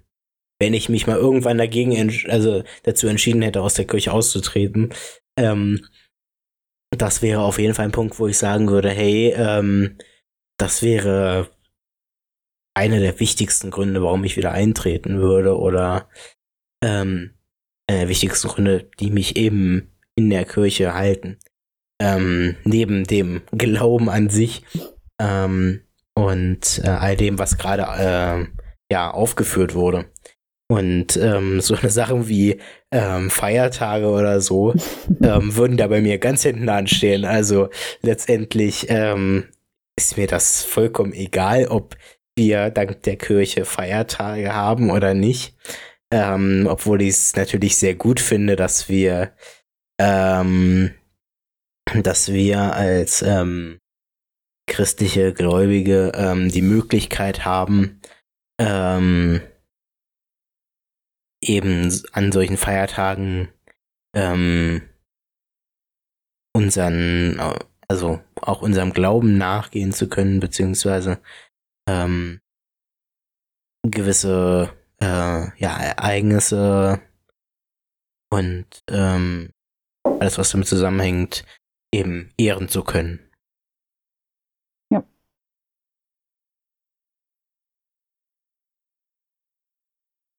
wenn ich mich mal irgendwann dagegen, also dazu entschieden hätte, aus der Kirche auszutreten, ähm, das wäre auf jeden Fall ein Punkt, wo ich sagen würde, hey, ähm, das wäre einer der wichtigsten Gründe, warum ich wieder eintreten würde oder ähm, einer der wichtigsten Gründe, die mich eben in der Kirche halten. Ähm, neben dem Glauben an sich ähm, und äh, all dem, was gerade äh, ja aufgeführt wurde. Und ähm, so eine Sachen wie ähm, Feiertage oder so [laughs] ähm, würden da bei mir ganz hinten anstehen. Also letztendlich ähm, ist mir das vollkommen egal, ob wir dank der Kirche Feiertage haben oder nicht. Ähm, obwohl ich es natürlich sehr gut finde, dass wir, ähm, dass wir als ähm, christliche Gläubige ähm, die Möglichkeit haben, ähm, eben an solchen Feiertagen ähm, unseren, also auch unserem Glauben nachgehen zu können, beziehungsweise ähm, gewisse äh, ja, Ereignisse und ähm, alles, was damit zusammenhängt, eben ehren zu können.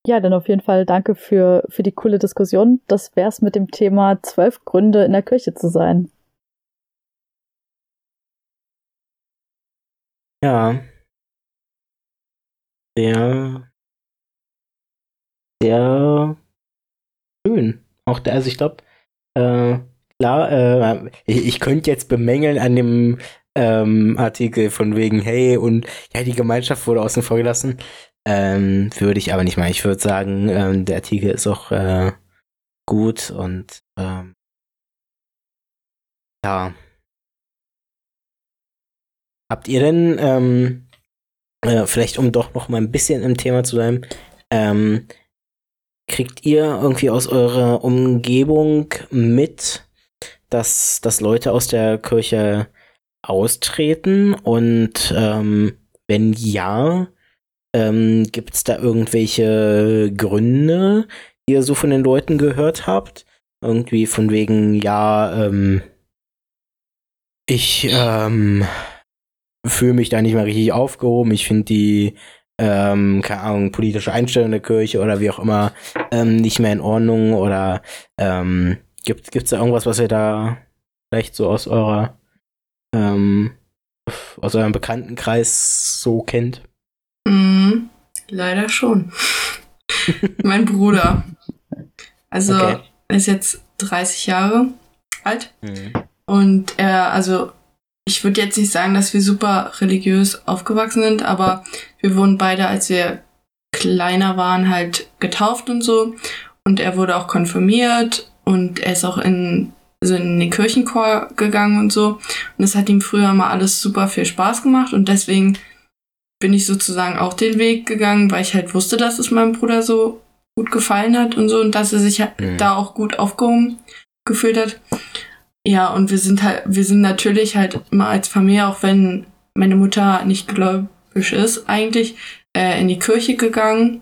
Ja, dann auf jeden Fall danke für, für die coole Diskussion. Das wär's mit dem Thema zwölf Gründe in der Kirche zu sein. Ja. Sehr, sehr schön. Auch der, also ich glaube, äh, klar, äh, ich, ich könnte jetzt bemängeln an dem ähm, Artikel von wegen, hey, und ja, die Gemeinschaft wurde außen vor gelassen. Ähm, würde ich aber nicht mal. Ich würde sagen, ähm, der Artikel ist auch äh, gut und ähm, ja. Habt ihr denn, ähm, äh, vielleicht um doch noch mal ein bisschen im Thema zu bleiben, ähm, kriegt ihr irgendwie aus eurer Umgebung mit, dass, dass Leute aus der Kirche austreten? Und ähm, wenn ja, ähm, Gibt es da irgendwelche Gründe, ihr so von den Leuten gehört habt? Irgendwie von wegen, ja, ähm, ich ähm, fühle mich da nicht mehr richtig aufgehoben. Ich finde die, ähm, keine Ahnung, politische Einstellung der Kirche oder wie auch immer ähm, nicht mehr in Ordnung oder ähm, gibt es da irgendwas, was ihr da vielleicht so aus eurer ähm, aus eurem Bekanntenkreis so kennt? Mm, leider schon. [laughs] mein Bruder. Also okay. er ist jetzt 30 Jahre alt. Mhm. Und er, also ich würde jetzt nicht sagen, dass wir super religiös aufgewachsen sind, aber wir wurden beide, als wir kleiner waren, halt getauft und so. Und er wurde auch konfirmiert und er ist auch in, also in den Kirchenchor gegangen und so. Und das hat ihm früher mal alles super viel Spaß gemacht und deswegen bin ich sozusagen auch den Weg gegangen, weil ich halt wusste, dass es meinem Bruder so gut gefallen hat und so und dass er sich halt mhm. da auch gut aufgehoben gefühlt hat. Ja, und wir sind halt, wir sind natürlich halt immer als Familie, auch wenn meine Mutter nicht gläubig ist, eigentlich äh, in die Kirche gegangen.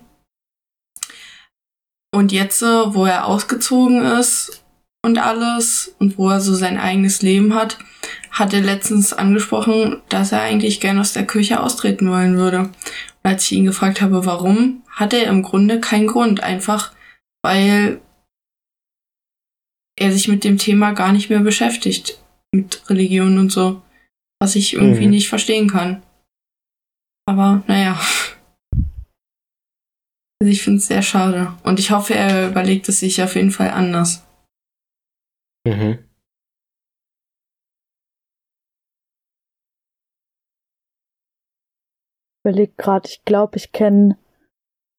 Und jetzt, wo er ausgezogen ist und alles und wo er so sein eigenes Leben hat, hat er letztens angesprochen, dass er eigentlich gerne aus der Kirche austreten wollen würde. Und als ich ihn gefragt habe, warum, hat er im Grunde keinen Grund. Einfach weil er sich mit dem Thema gar nicht mehr beschäftigt. Mit Religion und so. Was ich irgendwie mhm. nicht verstehen kann. Aber naja. Also ich finde es sehr schade. Und ich hoffe, er überlegt es sich auf jeden Fall anders. Mhm. Überlege gerade, ich glaube, ich kenne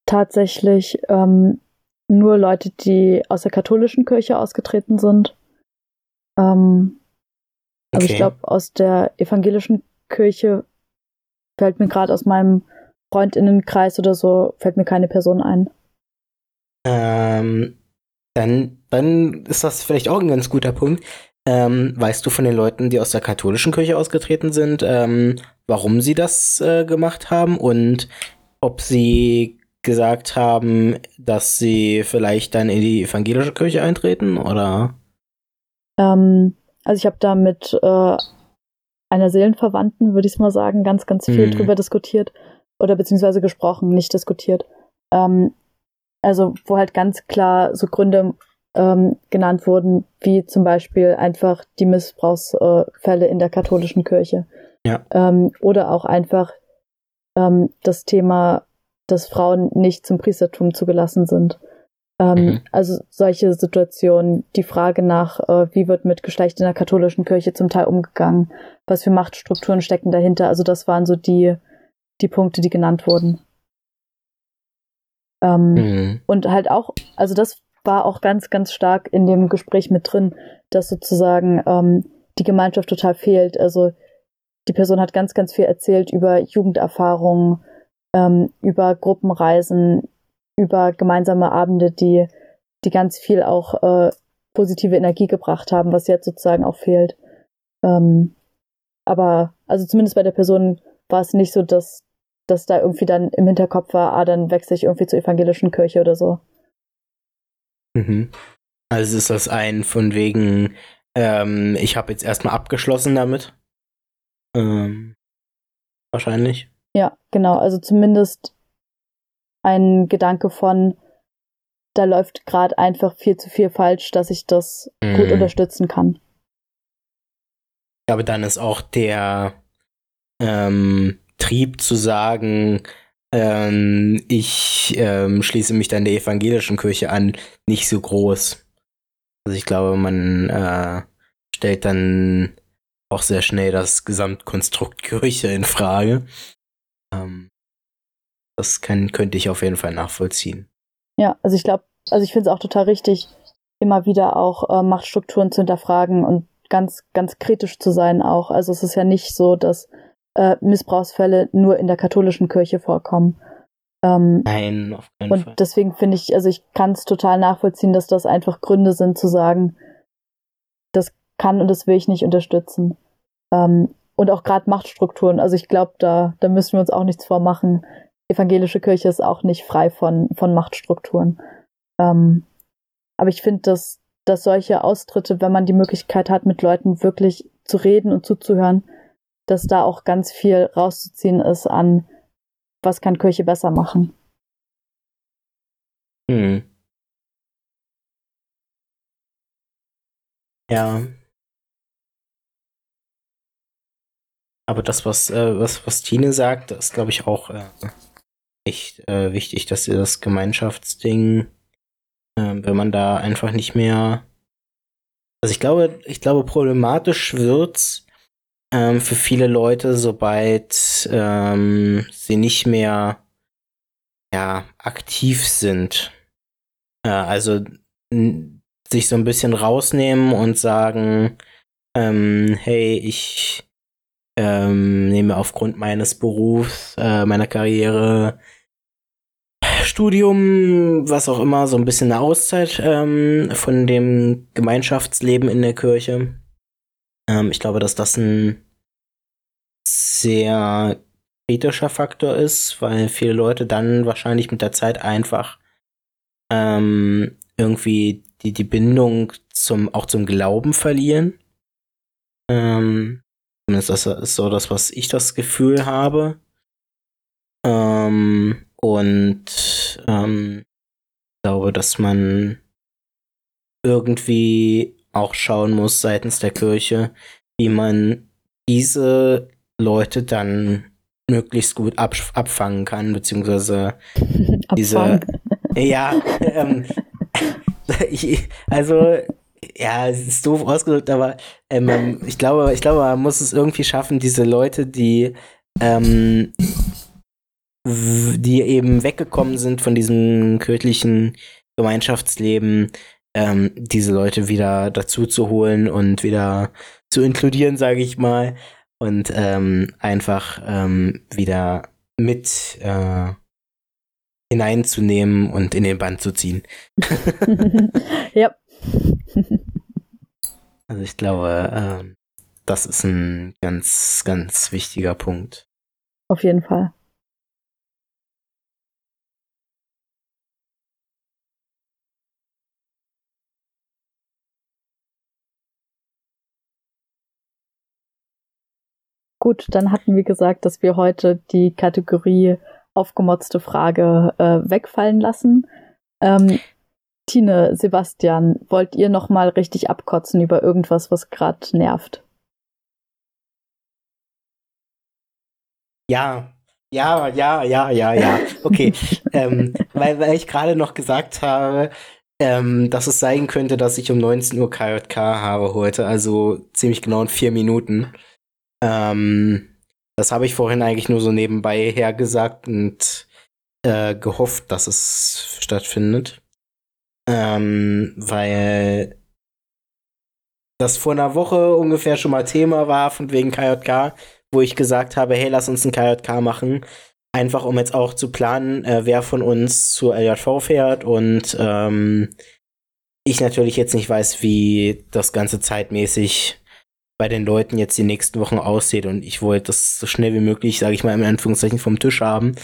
tatsächlich ähm, nur Leute, die aus der katholischen Kirche ausgetreten sind. Ähm, okay. Also ich glaube, aus der evangelischen Kirche fällt mir gerade aus meinem Freundinnenkreis oder so, fällt mir keine Person ein. Ähm, dann, dann ist das vielleicht auch ein ganz guter Punkt. Ähm, weißt du von den Leuten, die aus der katholischen Kirche ausgetreten sind, ähm, warum sie das äh, gemacht haben und ob sie gesagt haben, dass sie vielleicht dann in die evangelische Kirche eintreten oder? Ähm, also ich habe da mit äh, einer Seelenverwandten, würde ich mal sagen, ganz, ganz viel mhm. drüber diskutiert oder beziehungsweise gesprochen, nicht diskutiert. Ähm, also wo halt ganz klar so Gründe ähm, genannt wurden, wie zum Beispiel einfach die Missbrauchsfälle in der katholischen Kirche. Ja. Ähm, oder auch einfach ähm, das Thema, dass Frauen nicht zum Priestertum zugelassen sind. Ähm, mhm. Also solche Situationen, die Frage nach, äh, wie wird mit Geschlecht in der katholischen Kirche zum Teil umgegangen, was für Machtstrukturen stecken dahinter. Also das waren so die, die Punkte, die genannt wurden. Ähm, mhm. Und halt auch, also das war auch ganz, ganz stark in dem Gespräch mit drin, dass sozusagen ähm, die Gemeinschaft total fehlt. Also die Person hat ganz, ganz viel erzählt über Jugenderfahrungen, ähm, über Gruppenreisen, über gemeinsame Abende, die, die ganz viel auch äh, positive Energie gebracht haben, was jetzt sozusagen auch fehlt. Ähm, aber also zumindest bei der Person war es nicht so, dass, dass da irgendwie dann im Hinterkopf war, ah, dann wechsle ich irgendwie zur evangelischen Kirche oder so. Mhm. Also ist das ein von wegen, ähm, ich habe jetzt erstmal abgeschlossen damit? Ähm, wahrscheinlich. Ja, genau. Also zumindest ein Gedanke von, da läuft gerade einfach viel zu viel falsch, dass ich das mhm. gut unterstützen kann. Aber dann ist auch der ähm, Trieb zu sagen, ähm, ich ähm, schließe mich dann der evangelischen Kirche an, nicht so groß. Also ich glaube, man äh, stellt dann auch sehr schnell das Gesamtkonstrukt [laughs] Kirche in Frage. Ähm, das kann, könnte ich auf jeden Fall nachvollziehen. Ja, also ich glaube, also ich finde es auch total richtig, immer wieder auch äh, Machtstrukturen zu hinterfragen und ganz, ganz kritisch zu sein auch. Also es ist ja nicht so, dass äh, Missbrauchsfälle nur in der katholischen Kirche vorkommen. Ähm, Nein, auf keinen und Fall. Und deswegen finde ich, also ich kann es total nachvollziehen, dass das einfach Gründe sind zu sagen, das kann und das will ich nicht unterstützen. Ähm, und auch gerade Machtstrukturen. Also ich glaube, da, da müssen wir uns auch nichts vormachen. Evangelische Kirche ist auch nicht frei von, von Machtstrukturen. Ähm, aber ich finde, dass, dass solche Austritte, wenn man die Möglichkeit hat, mit Leuten wirklich zu reden und zuzuhören, dass da auch ganz viel rauszuziehen ist an, was kann Kirche besser machen. Hm. Ja. Aber das, was, äh, was, was Tine sagt, ist, glaube ich, auch äh, echt äh, wichtig, dass ihr das Gemeinschaftsding, äh, wenn man da einfach nicht mehr. Also ich glaube, ich glaube, problematisch wird's ähm, für viele Leute, sobald ähm, sie nicht mehr ja, aktiv sind. Äh, also sich so ein bisschen rausnehmen und sagen, ähm, hey, ich ähm, nehme aufgrund meines Berufs, äh, meiner Karriere, Studium, was auch immer, so ein bisschen eine Auszeit ähm, von dem Gemeinschaftsleben in der Kirche. Ähm, ich glaube, dass das ein sehr kritischer Faktor ist, weil viele Leute dann wahrscheinlich mit der Zeit einfach ähm, irgendwie die, die Bindung zum, auch zum Glauben verlieren. Ähm, das ist so das, was ich das Gefühl habe. Ähm, und ähm, ich glaube, dass man irgendwie auch schauen muss seitens der Kirche, wie man diese Leute dann möglichst gut ab abfangen kann, beziehungsweise [laughs] diese. ja, [laughs] ähm, [laughs] ich, also ja, es ist doof ausgedrückt, aber ähm, ich glaube, ich glaube, man muss es irgendwie schaffen, diese Leute, die ähm, die eben weggekommen sind von diesem kirchlichen Gemeinschaftsleben, ähm, diese Leute wieder dazu zu holen und wieder zu inkludieren, sage ich mal, und ähm, einfach ähm, wieder mit äh, hineinzunehmen und in den Band zu ziehen. [laughs] ja. [laughs] also ich glaube, ähm, das ist ein ganz, ganz wichtiger Punkt. Auf jeden Fall. Gut, dann hatten wir gesagt, dass wir heute die Kategorie aufgemotzte Frage äh, wegfallen lassen. Ähm, Tine, Sebastian, wollt ihr noch mal richtig abkotzen über irgendwas, was gerade nervt? Ja, ja, ja, ja, ja, ja. Okay, [laughs] ähm, weil, weil ich gerade noch gesagt habe, ähm, dass es sein könnte, dass ich um 19 Uhr KJK habe heute, also ziemlich genau in vier Minuten. Ähm, das habe ich vorhin eigentlich nur so nebenbei hergesagt und äh, gehofft, dass es stattfindet. Ähm, weil das vor einer Woche ungefähr schon mal Thema war, von wegen KJK, wo ich gesagt habe, hey, lass uns ein KJK machen. Einfach um jetzt auch zu planen, äh, wer von uns zur LJV fährt und ähm, ich natürlich jetzt nicht weiß, wie das Ganze zeitmäßig bei den Leuten jetzt die nächsten Wochen aussieht und ich wollte das so schnell wie möglich, sage ich mal in Anführungszeichen, vom Tisch haben,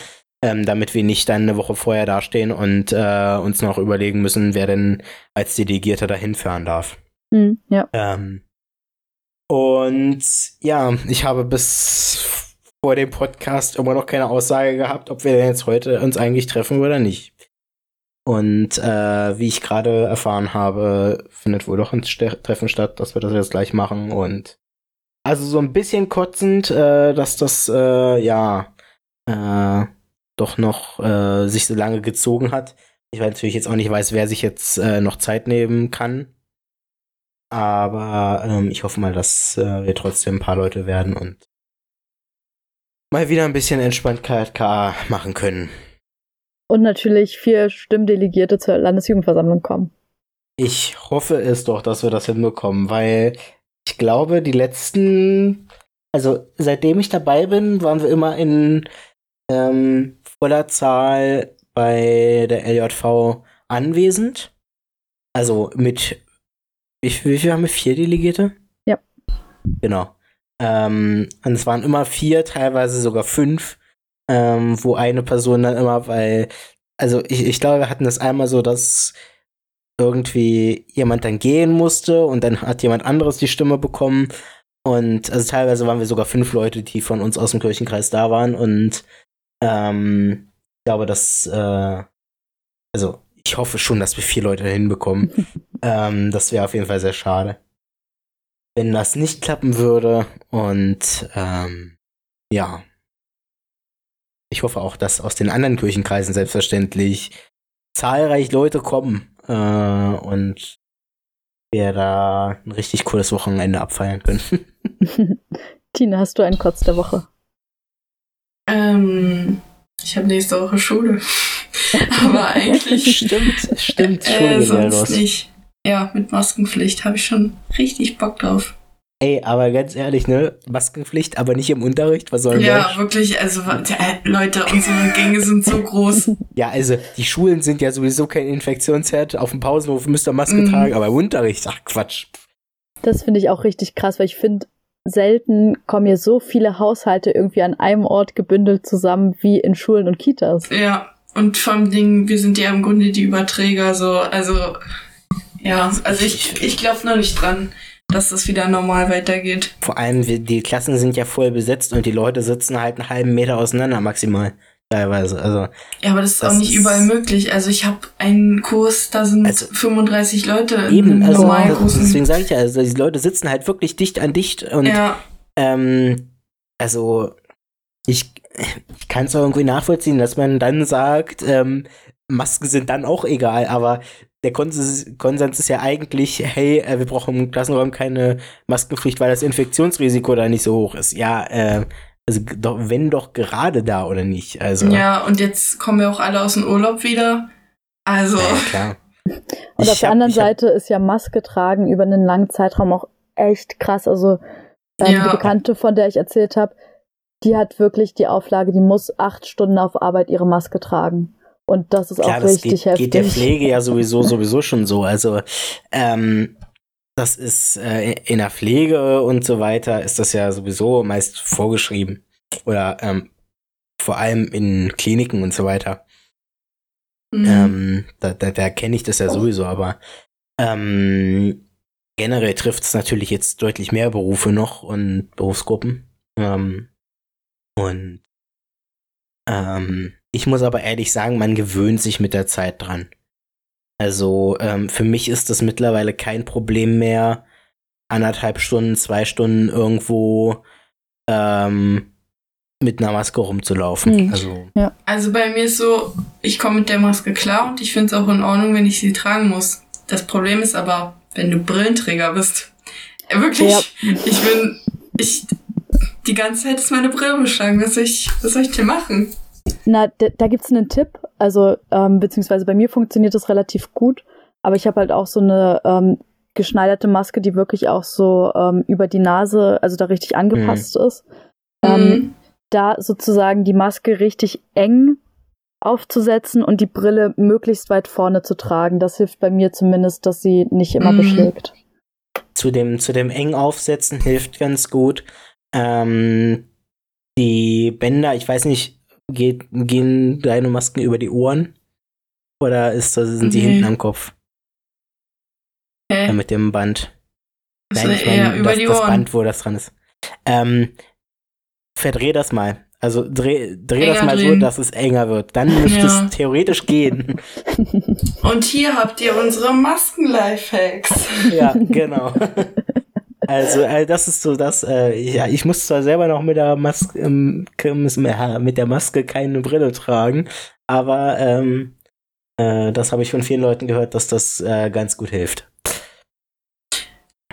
ähm, damit wir nicht dann eine Woche vorher dastehen und äh, uns noch überlegen müssen, wer denn als Delegierter dahin fahren darf. Mhm, ja. Ähm, und ja, ich habe bis vor dem Podcast immer noch keine Aussage gehabt, ob wir denn jetzt heute uns eigentlich treffen oder nicht. Und äh, wie ich gerade erfahren habe, findet wohl doch ein St Treffen statt, dass wir das jetzt gleich machen. Und also so ein bisschen kotzend, äh, dass das äh, ja äh, doch noch äh, sich so lange gezogen hat. Ich weiß natürlich jetzt auch nicht weiß, wer sich jetzt äh, noch Zeit nehmen kann. Aber ähm, ich hoffe mal, dass äh, wir trotzdem ein paar Leute werden und mal wieder ein bisschen entspannt KK machen können und natürlich vier Stimmdelegierte zur Landesjugendversammlung kommen. Ich hoffe es doch, dass wir das hinbekommen, weil ich glaube, die letzten, also seitdem ich dabei bin, waren wir immer in ähm, voller Zahl bei der LJV anwesend. Also mit, wie, wie viel haben wir? Vier Delegierte? Ja. Genau. Ähm, und es waren immer vier, teilweise sogar fünf ähm, wo eine Person dann immer, weil also ich, ich glaube, wir hatten das einmal so, dass irgendwie jemand dann gehen musste und dann hat jemand anderes die Stimme bekommen. Und also teilweise waren wir sogar fünf Leute, die von uns aus dem Kirchenkreis da waren. Und ähm, ich glaube, dass, äh, also ich hoffe schon, dass wir vier Leute hinbekommen. [laughs] ähm, das wäre auf jeden Fall sehr schade. Wenn das nicht klappen würde und ähm, ja. Ich hoffe auch, dass aus den anderen Kirchenkreisen selbstverständlich zahlreich Leute kommen äh, und wir da ein richtig cooles Wochenende abfeiern können. [laughs] Tina, hast du einen Kotz der Woche? Ähm, ich habe nächste Woche Schule. [laughs] Aber eigentlich. stimmt, stimmt, äh, sonst nicht. Ja, mit Maskenpflicht habe ich schon richtig Bock drauf. Ey, aber ganz ehrlich, ne? Maskenpflicht, aber nicht im Unterricht, was soll Ja, das? wirklich, also Leute, unsere Gänge sind so groß. [laughs] Ja, also die Schulen sind ja sowieso kein Infektionsherd. Auf dem Pausenhof müsst ihr Maske mm. tragen, aber im Unterricht, ach Quatsch. Das finde ich auch richtig krass, weil ich finde, selten kommen hier so viele Haushalte irgendwie an einem Ort gebündelt zusammen wie in Schulen und Kitas. Ja, und vom Ding, wir sind ja im Grunde die Überträger, so, also, ja, also ich, ich glaube noch nicht dran dass das wieder normal weitergeht. Vor allem, die Klassen sind ja voll besetzt und die Leute sitzen halt einen halben Meter auseinander maximal. Teilweise. Also, ja, aber das ist das auch nicht ist überall möglich. Also ich habe einen Kurs, da sind also, 35 Leute eben, also, Normalkursen. Deswegen sage ich ja, also die Leute sitzen halt wirklich dicht an dicht und ja. ähm, also ich, ich kann es irgendwie nachvollziehen, dass man dann sagt, ähm, Masken sind dann auch egal, aber der Konsens ist ja eigentlich, hey, äh, wir brauchen im Klassenraum keine Maskenpflicht, weil das Infektionsrisiko da nicht so hoch ist. Ja, äh, also doch, wenn doch gerade da oder nicht. Also. Ja, und jetzt kommen wir auch alle aus dem Urlaub wieder. Also. Ja, klar. [laughs] Und auf der hab, anderen Seite ist ja Maske tragen über einen langen Zeitraum auch echt krass. Also ähm, ja. die Bekannte, von der ich erzählt habe, die hat wirklich die Auflage, die muss acht Stunden auf Arbeit ihre Maske tragen. Und das ist Klar, auch richtig geht, heftig. geht der Pflege ja [laughs] sowieso sowieso schon so. Also ähm, das ist äh, in der Pflege und so weiter ist das ja sowieso meist vorgeschrieben. Oder ähm, vor allem in Kliniken und so weiter. Mhm. Ähm, da da, da kenne ich das ja sowieso, aber ähm, generell trifft es natürlich jetzt deutlich mehr Berufe noch und Berufsgruppen. Ähm, und ähm, ich muss aber ehrlich sagen, man gewöhnt sich mit der Zeit dran. Also ähm, für mich ist das mittlerweile kein Problem mehr, anderthalb Stunden, zwei Stunden irgendwo ähm, mit einer Maske rumzulaufen. Mhm. Also, ja. also bei mir ist so, ich komme mit der Maske klar und ich finde es auch in Ordnung, wenn ich sie tragen muss. Das Problem ist aber, wenn du Brillenträger bist. Äh, wirklich, ja. ich bin, ich, die ganze Zeit ist meine Brille beschlagen. Was soll ich, was soll ich denn machen? Na, da gibt es einen Tipp. Also, ähm, beziehungsweise bei mir funktioniert das relativ gut. Aber ich habe halt auch so eine ähm, geschneiderte Maske, die wirklich auch so ähm, über die Nase, also da richtig angepasst mhm. ist. Ähm, mhm. Da sozusagen die Maske richtig eng aufzusetzen und die Brille möglichst weit vorne zu tragen. Das hilft bei mir zumindest, dass sie nicht immer mhm. beschlägt. Zu dem, zu dem eng aufsetzen hilft ganz gut. Ähm, die Bänder, ich weiß nicht, Geht, gehen deine Masken über die Ohren? Oder ist das, sind die mhm. hinten am Kopf? Hä? Ja, mit dem Band. Nein, ich meine, über das, das Band, wo das dran ist. Ähm, verdreh das mal. Also dreh, dreh das mal drehen. so, dass es enger wird. Dann müsste ja. es theoretisch gehen. [laughs] Und hier habt ihr unsere Masken-Lifehacks. Ja, genau. [laughs] Also, äh, das ist so das, äh, ja, ich muss zwar selber noch mit der Maske, ähm, mit der Maske keine Brille tragen, aber ähm, äh, das habe ich von vielen Leuten gehört, dass das äh, ganz gut hilft.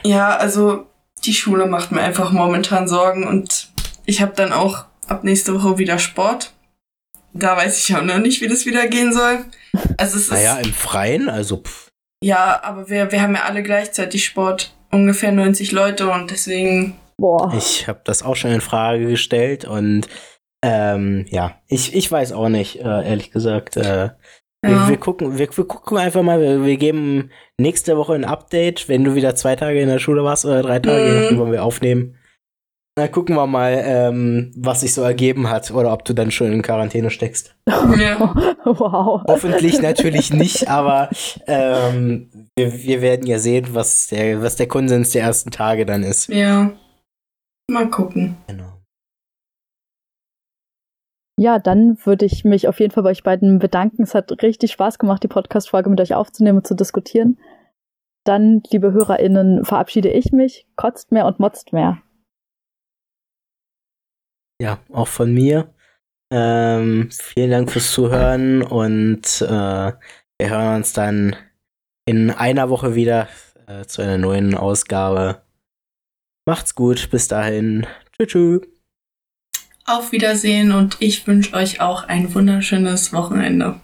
Ja, also die Schule macht mir einfach momentan Sorgen und ich habe dann auch ab nächste Woche wieder Sport. Da weiß ich auch noch nicht, wie das wieder gehen soll. Also es ist. Naja, im Freien, also. Pff. Ja, aber wir, wir haben ja alle gleichzeitig Sport ungefähr 90 Leute und deswegen. Boah. Ich habe das auch schon in Frage gestellt und ähm, ja, ich, ich weiß auch nicht, äh, ehrlich gesagt. Äh, wir, ja. wir, gucken, wir, wir gucken einfach mal, wir, wir, geben nächste Woche ein Update, wenn du wieder zwei Tage in der Schule warst oder drei Tage, mhm. wenn wir aufnehmen. Na, gucken wir mal, ähm, was sich so ergeben hat oder ob du dann schon in Quarantäne steckst. Ja. [laughs] wow. Hoffentlich natürlich nicht, aber ähm, wir, wir werden ja sehen, was der, was der Konsens der ersten Tage dann ist. Ja. Mal gucken. Genau. Ja, dann würde ich mich auf jeden Fall bei euch beiden bedanken. Es hat richtig Spaß gemacht, die Podcast-Folge mit euch aufzunehmen und zu diskutieren. Dann, liebe HörerInnen, verabschiede ich mich. Kotzt mehr und motzt mehr. Ja, auch von mir. Ähm, vielen Dank fürs Zuhören und äh, wir hören uns dann in einer Woche wieder äh, zu einer neuen Ausgabe. Macht's gut, bis dahin. Tschüss. tschüss. Auf Wiedersehen und ich wünsche euch auch ein wunderschönes Wochenende.